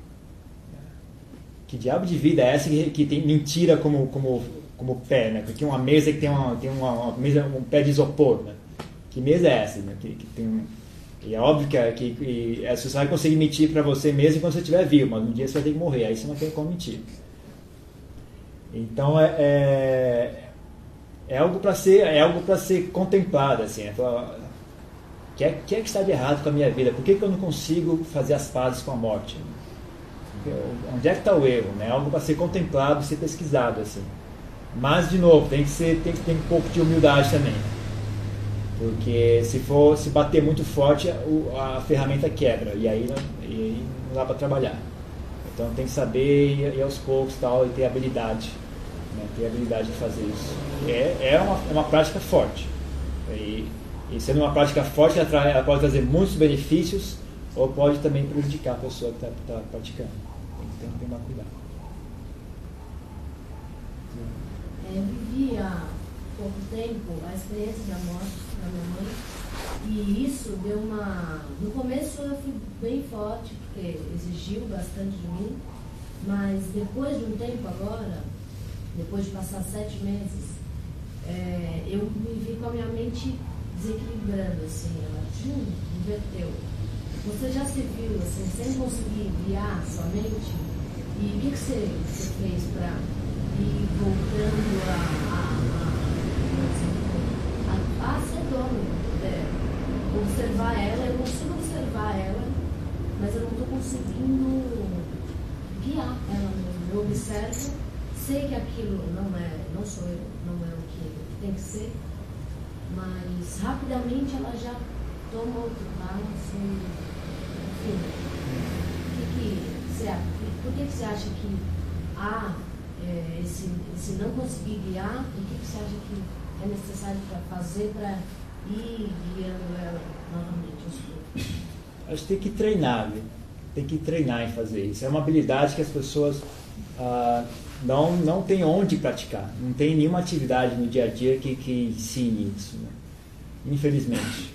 Que diabo de vida é essa que, que tem mentira como, como, como pé, né? Porque uma mesa que tem, uma, tem uma, uma mesa, um pé de isopor, né? Que mesa é essa, né? Que, que tem um- e é óbvio que, que, que é, você vai conseguir mentir para você mesmo quando você estiver vivo, mas um dia você vai ter que morrer, aí você não tem como mentir. Então é, é, é algo para ser é algo para ser contemplado assim, é o que é, que é que está de errado com a minha vida? Por que, que eu não consigo fazer as pazes com a morte? Onde é que está o erro? Né? Algo para ser contemplado, ser pesquisado assim. Mas de novo tem que ser tem que ter um pouco de humildade também. Porque se for se bater muito forte, a ferramenta quebra e aí não, e aí não dá para trabalhar. Então tem que saber ir aos poucos tal, e ter habilidade. Né? Ter habilidade de fazer isso. É, é, uma, é uma prática forte. E, e sendo uma prática forte, ela, ela pode trazer muitos benefícios ou pode também prejudicar a pessoa que está praticando. Tem que, tem que tomar cuidado. É, Eu vivi há pouco tempo a experiência da morte da minha mãe e isso deu uma. No começo eu fui bem forte, porque exigiu bastante de mim, mas depois de um tempo agora, depois de passar sete meses, é, eu me vi com a minha mente desequilibrando, assim, ela tchum, inverteu. Você já se viu assim, sem conseguir guiar sua mente? E o que, que você, você fez para ir voltando a, a, a, a, a ser dono? Observar ela, eu consigo observar ela, mas eu não estou conseguindo guiar ela mesmo. Eu observo, sei que aquilo não é, não sou eu, não é o que tem que ser, mas rapidamente ela já toma outro passo, enfim. Que que você, por que, que você acha que há é, esse, esse não conseguir guiar, o que você acha que é necessário para fazer para ir guiando ela novamente aos poucos? Acho que tem que treinar, viu? tem que treinar em fazer isso. É uma habilidade que as pessoas ah, não, não têm onde praticar. Não tem nenhuma atividade no dia a dia que, que ensine isso, né? infelizmente.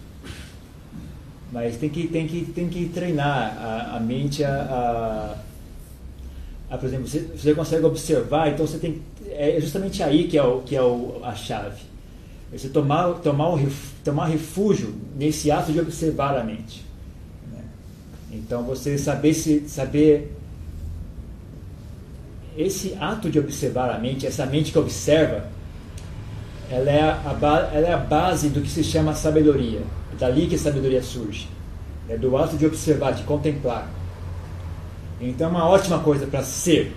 Mas tem que, tem que, tem que treinar a, a mente a, a, a, por exemplo, você, você consegue observar, então você tem é justamente aí que é, o, que é o, a chave. Você tomar, tomar, o, tomar refúgio nesse ato de observar a mente. Né? Então você saber se saber esse ato de observar a mente, essa mente que observa, ela é a, ela é a base do que se chama sabedoria. É dali que a sabedoria surge. É do ato de observar, de contemplar. Então é uma ótima coisa para ser.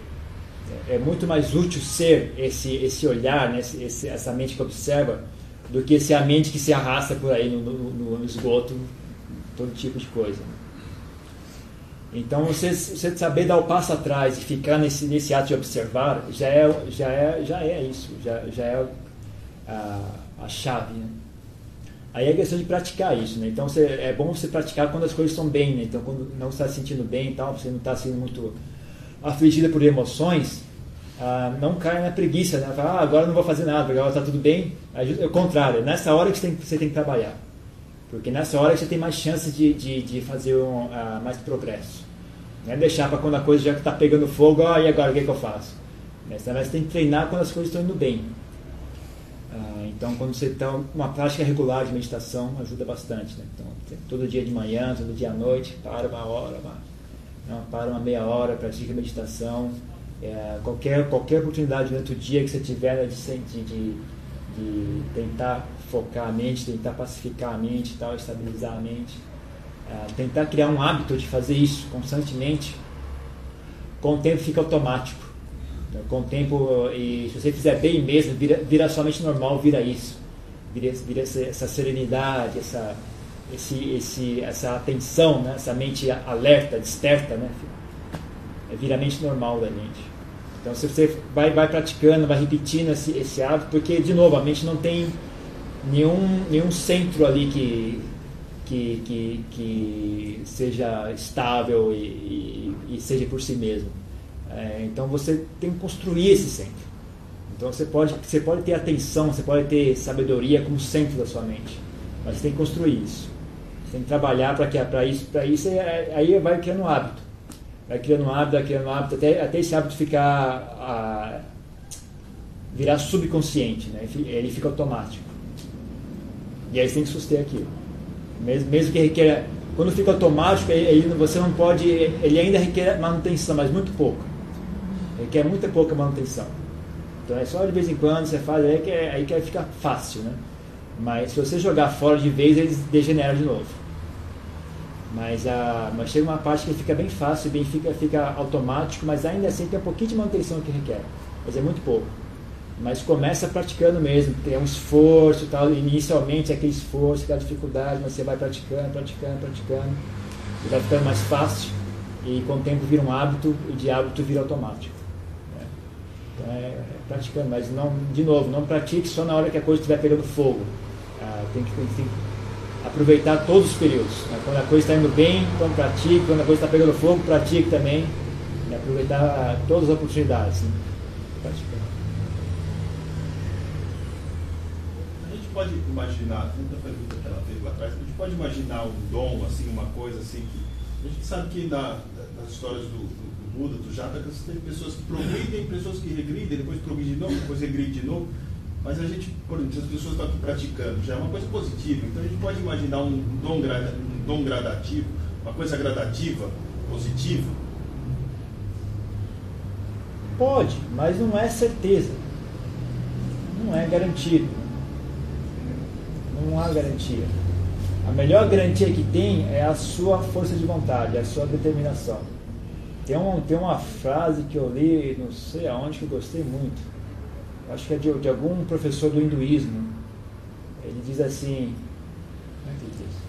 É muito mais útil ser esse, esse olhar, né, esse, essa mente que observa, do que ser a mente que se arrasta por aí no, no, no esgoto, todo tipo de coisa. Então você, você saber dar o passo atrás e ficar nesse, nesse ato de observar já é, já é, já é isso, já, já é a, a chave. Né? Aí é questão de praticar isso, né? Então você, é bom você praticar quando as coisas estão bem, né? Então quando não está se sentindo bem e tal, você não está sendo muito afligida por emoções, ah, não cai na preguiça, né? Fala, ah, agora não vou fazer nada, agora está tudo bem. É o contrário, é nessa hora que você tem, você tem que trabalhar. Porque nessa hora você tem mais chances de, de, de fazer um, uh, mais progresso. Não é deixar para quando a coisa já está pegando fogo, ah, e agora o que, que eu faço? Vez você tem que treinar quando as coisas estão indo bem. Uh, então, quando você está uma prática regular de meditação, ajuda bastante. Né? Então, todo dia de manhã, todo dia à noite, para uma hora, uma, não, para uma meia hora, pratica meditação. É, qualquer, qualquer oportunidade durante o dia que você tiver de, de, de, de tentar focar a mente, tentar pacificar a mente, tal, estabilizar a mente, é, tentar criar um hábito de fazer isso constantemente, com o tempo fica automático. Com o tempo, e se você fizer bem mesmo, vira, vira somente normal, vira isso. Vira, vira essa, essa serenidade, essa, esse, esse, essa atenção, né? essa mente alerta, desperta, né? vira a mente normal da gente. Então, se você vai, vai praticando, vai repetindo esse, esse hábito, porque, de novo, a mente não tem nenhum, nenhum centro ali que, que, que, que seja estável e, e, e, seja por si mesmo. É, então você tem que construir esse centro. Então você pode, você pode ter atenção, você pode ter sabedoria como centro da sua mente, mas você tem que construir isso. Você tem que trabalhar para que para isso, para isso aí vai criando um hábito, vai criando um hábito, vai criando um hábito até, até esse hábito ficar a, virar subconsciente, né? Ele fica automático. E aí você tem que suster aquilo. Mesmo, mesmo que requer. Quando fica automático, ele, você não pode. Ele ainda requer manutenção, mas muito pouco. Requer muita pouca manutenção. Então é só de vez em quando você faz, aí que, é, aí que fica fácil, né? Mas se você jogar fora de vez, ele degenera de novo. Mas, a, mas chega uma parte que fica bem fácil, bem fica, fica automático, mas ainda assim tem um pouquinho de manutenção que requer. Mas é muito pouco. Mas começa praticando mesmo, tem um esforço tal. Inicialmente é aquele esforço, aquela dificuldade, mas você vai praticando, praticando, praticando. E vai ficando mais fácil. E com o tempo vira um hábito, e de hábito vira automático. Né? Então é, é, praticando, mas não, de novo, não pratique só na hora que a coisa estiver pegando fogo. Ah, tem, que, tem, tem, que aproveitar todos os períodos. Né? Quando a coisa está indo bem, então pratique. Quando a coisa está pegando fogo, pratique também. E aproveitar todas as oportunidades. Né? Pode imaginar, tanta pergunta que ela fez lá atrás, a gente pode imaginar um dom, assim, uma coisa assim que. A gente sabe que na, nas histórias do, do, do Buda, do Jatakas, tem pessoas que progridem, pessoas que regridem, depois progridem de novo, depois regridem de novo. Mas a gente, por exemplo, as pessoas estão aqui praticando, já é uma coisa positiva. Então a gente pode imaginar um dom, um dom gradativo, uma coisa gradativa, positiva. Pode, mas não é certeza. Não é garantido não há garantia. A melhor garantia que tem é a sua força de vontade, a sua determinação. Tem, um, tem uma frase que eu li, não sei aonde, que eu gostei muito. Acho que é de, de algum professor do hinduísmo. Ele diz assim: como é que ele diz?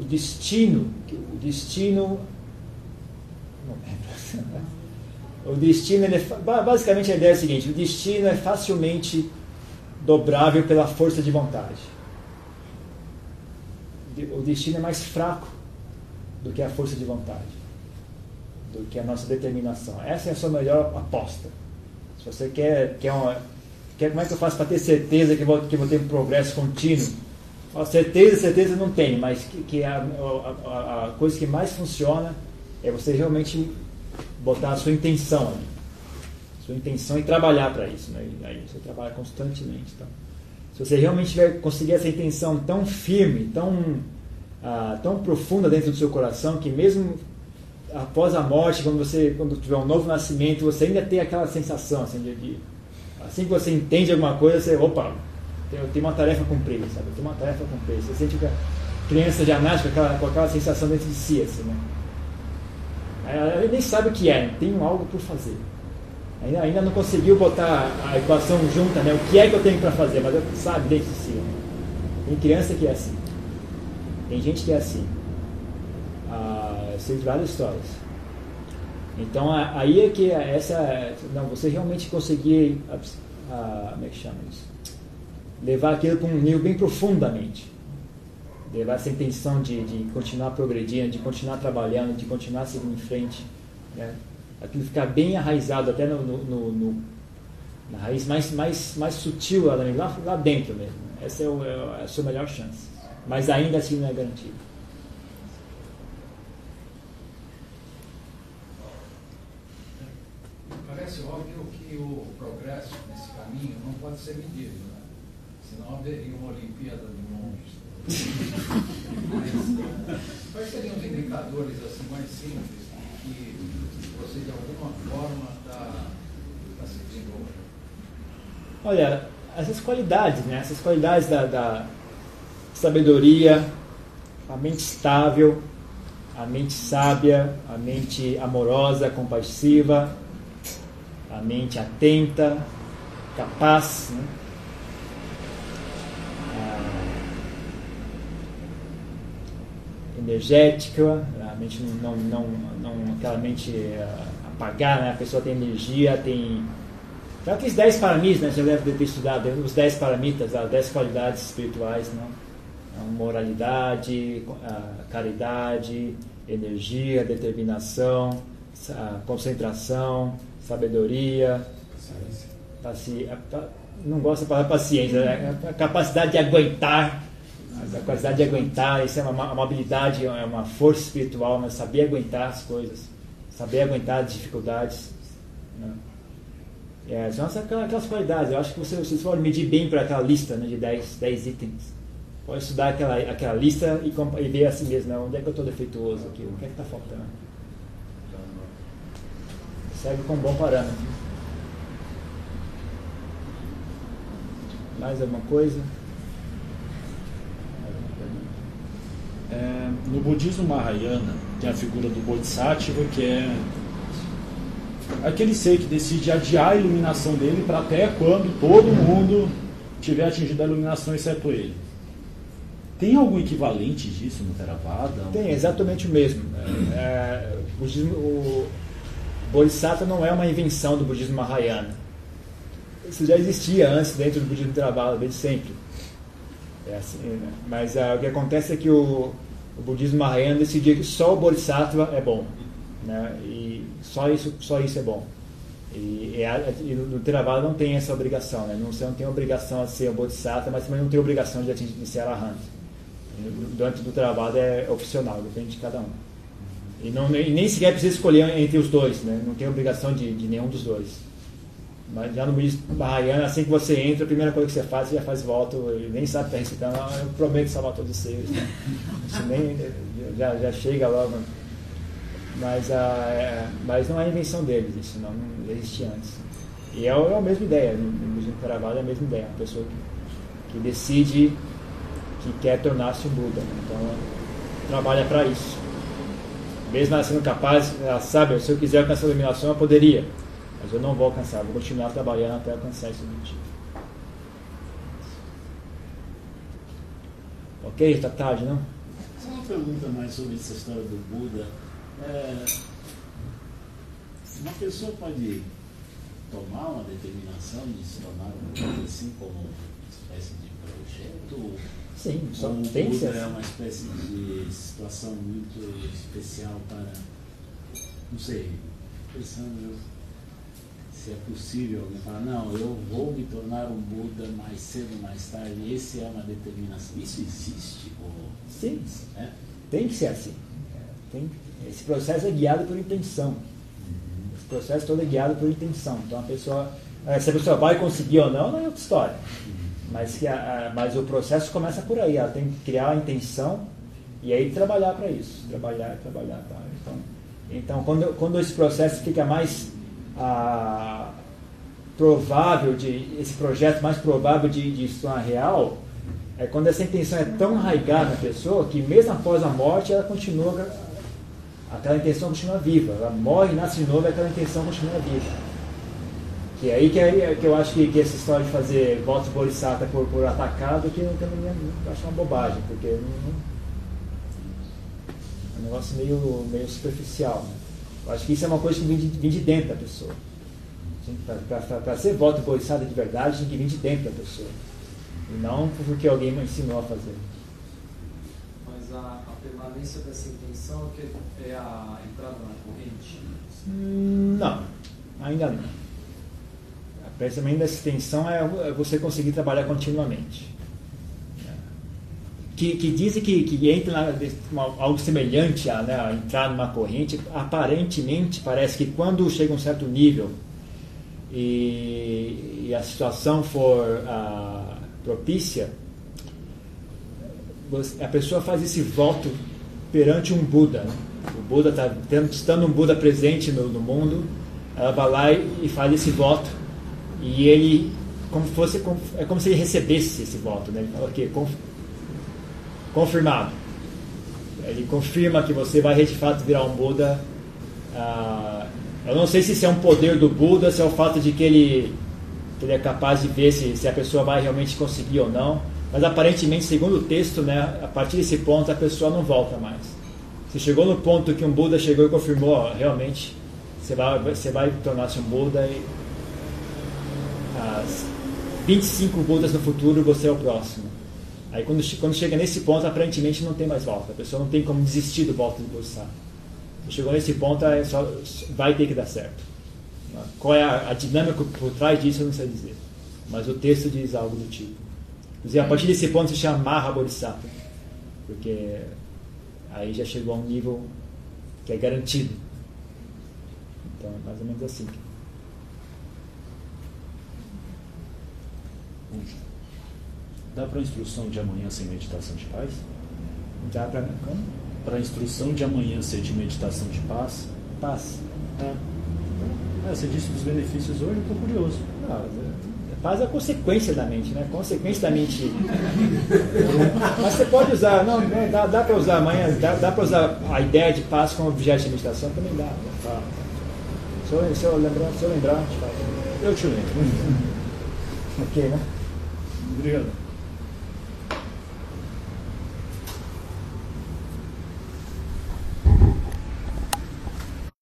O destino, o destino. Não lembro. O destino, ele é basicamente a ideia é a seguinte: o destino é facilmente dobrável pela força de vontade. De- O destino é mais fraco do que a força de vontade, do que a nossa determinação. Essa é a sua melhor aposta. Se você quer, quer, uma, quer como é que eu faço para ter certeza que vou, que vou ter um progresso contínuo? Ó, certeza, certeza não tem, mas que, que a, a, a- a coisa que mais funciona é você realmente botar a sua intenção ali. Sua intenção e trabalhar para isso. Né? Aí você trabalha constantemente. Então. Se você realmente tiver, conseguir essa intenção tão firme, tão, ah, tão profunda dentro do seu coração, que mesmo após a morte, quando você quando tiver um novo nascimento, você ainda tem aquela sensação assim, de, de- assim que você entende alguma coisa, você, opa, eu tenho uma tarefa a cumprir, sabe? Eu tenho uma tarefa a cumprir. Você sente que a criança já nasce com aquela, com aquela sensação dentro de si, assim, né? Ela nem sabe o que é, tem algo por fazer. Ainda, ainda não conseguiu botar a equação junta, né? O que é que eu tenho para fazer, mas eu sabe dentro de si. né? Tem criança que é assim. Tem gente que é assim. Ah, eu sei de várias histórias. Então aí é que essa. Não, você realmente conseguir. ah, como é que chama isso? Levar aquilo para um nível bem profundamente. Levar essa intenção de, de continuar progredindo, de continuar trabalhando, de continuar seguindo em frente. Né? Aquilo ficar bem arraizado até no, no- no- no- na raiz mais, mais, mais sutil lá, dentro, lá, lá dentro mesmo. Essa é, o- é a sua melhor chance. Mas ainda assim não é garantido. Parece óbvio que o progresso nesse caminho não pode ser medido, né? Senão haveria uma Olimpíada de monges. Mas, eh, quais seriam os indicadores assim, mais simples você de alguma forma está tá se desenvolvendo? Olha, essas qualidades, né? Essas qualidades da, da sabedoria, a mente estável, a mente sábia, a mente amorosa, compassiva, a mente atenta, capaz, né? Ah, energética, a mente não, não, não, não aquela mente ah, apagada, né? a pessoa tem energia, tem já aqueles 10 paramitas, né? Você deve ter estudado os 10 paramitas, as 10 qualidades espirituais, né? Moralidade, caridade, energia, determinação, concentração, sabedoria, paci... não gosto da palavra paciência, né? a capacidade de aguentar, a capacidade de aguentar, isso é uma, uma habilidade, é uma força espiritual, mas saber aguentar as coisas, saber aguentar as dificuldades. Né? É, são aquelas, qualidades. Eu acho que você, vocês podem medir bem para aquela lista né, de 10, 10 itens. Pode estudar aquela, aquela lista e, e ver assim mesmo, né, onde é que eu estou defeituoso aqui, o que é que está faltando. Segue com um bom parâmetro. Mais alguma coisa? É, no budismo Mahayana tem a figura do Bodhisattva, que é aquele ser que decide adiar a iluminação dele para até quando todo mundo tiver atingido a iluminação, exceto ele. Tem algum equivalente disso no Theravada? Tem, exatamente o mesmo. É, é, o, budismo, o Bodhisattva não é uma invenção do budismo Mahayana. Isso já existia antes dentro do budismo Theravada, desde sempre. É assim, né? Mas ah, o que acontece é que o, o budismo Mahayana decidiu que só o Bodhisattva é bom. Né? E só isso, só isso é bom. E, a- e no Theravada não tem essa obrigação. Né? Não, você não tem obrigação de ser um Bodhisattva, mas também não tem obrigação de, atingir, de ser Arahant. Dentro do Theravada é opcional, depende de cada um. E, não, e nem sequer precisa escolher entre os dois, né? não tem obrigação de, de nenhum dos dois. Mas já no budismo Mahayana, assim que você entra, a primeira coisa que você faz, você já faz voto, e nem sabe estar recitando, "Ah, eu prometo salvar todos os seres. Né? Nem, já, já chega logo. Mas, ah, é, mas não é invenção deles, isso não, não existia antes. E é, a- é a mesma ideia, no budismo Theravada é a mesma ideia, a pessoa que, que decide que quer tornar-se um Buda. né? Então, trabalha para isso. Mesmo ela sendo capaz, ela sabe, se eu quiser alcançar a iluminação, eu poderia. Eu não vou alcançar, vou continuar trabalhando até alcançar esse objetivo. Ok? Está tarde, não? Só uma pergunta mais sobre essa história do Buda. É, Uma pessoa pode tomar uma determinação de se tornar um assim como uma espécie de projeto? Sim, só ou tem Buda é assim. uma espécie de situação muito especial para, não sei, pensando eu, se é possível alguém falar, não, eu vou me tornar um Buda mais cedo ou mais tarde, esse é uma determinação. Isso existe? Ou, Sim, é? tem que ser assim. Tem- esse processo é guiado por intenção. Esse processo todo é guiado por intenção. Então a pessoa, eh, se a pessoa vai conseguir ou não, não é outra história. Mas, que a- a- mas o processo começa por aí. Ela tem que criar a intenção e aí trabalhar para isso. Trabalhar, trabalhar. Tá? Então, então quando, quando esse processo fica mais ah, provável de esse projeto mais provável de, de se tornar real é quando essa intenção é tão arraigada na pessoa que mesmo após a morte ela continua aquela intenção continua viva ela morre nasce de novo e aquela intenção continua viva que é aí que, é, que eu acho que, que essa história de fazer votos bodhisattva por, por atacado que, eu eu acho uma bobagem porque não, não- é um negócio meio, meio superficial né? Eu acho que isso é uma coisa que vem de, vem de dentro da pessoa para ser voto bodhisattva de verdade, tem que vir de dentro da pessoa. E não porque alguém me ensinou a fazer. Mas a, a permanência dessa intenção é, é a entrada na corrente? Hum, Não, ainda não. A pensamento dessa extensão é é você conseguir trabalhar continuamente. Que, que dizem que, que entra na, algo semelhante a, né, a entrar numa corrente, aparentemente parece que quando chega a um certo nível e, e a situação for ah, propícia, a pessoa faz esse voto perante um Buda. né? O Buda está estando um Buda presente no, no mundo, ela vai lá e, e faz esse voto e ele como fosse como- é como se ele recebesse esse voto, né? Ele fala que confirmado. Ele confirma que você vai de fato virar um Buda. Ah, eu não sei se isso é um poder do Buda, se é o fato de que ele, que ele é capaz de ver se, se a pessoa vai realmente conseguir ou não. Mas aparentemente, segundo o texto, né, a partir desse ponto a pessoa não volta mais. Se chegou no ponto que um Buda chegou e confirmou, ó, realmente você vai, você vai tornar-se um Buda e as 25 Budas no futuro você é o próximo. Aí quando, quando chega nesse ponto, aparentemente não tem mais volta. A pessoa não tem como desistir do voto do Bodhisattva. Chegou nesse ponto, é só, vai ter que dar certo. Qual é a, a dinâmica por trás disso, eu não sei dizer. Mas o texto diz algo do tipo. Inclusive, a partir desse ponto se chama Maha Bodhisattva. Porque aí já chegou a um nível que é garantido. Então, é mais ou menos assim. Dá para instrução de amanhã sem meditação de paz? Dá para Para instrução de amanhã ser de meditação de paz? Paz. É. É, você disse dos benefícios hoje, eu estou curioso. Não, é- paz é a consequência da mente, né? Consequência da mente. Mas você pode usar, não, não, dá, dá para usar amanhã, dá, dá para usar a ideia de paz como objeto de meditação, também dá. Tá. Se, eu, se, eu lembrar, se eu lembrar, a. Eu te lembro. Ok, né? Obrigado.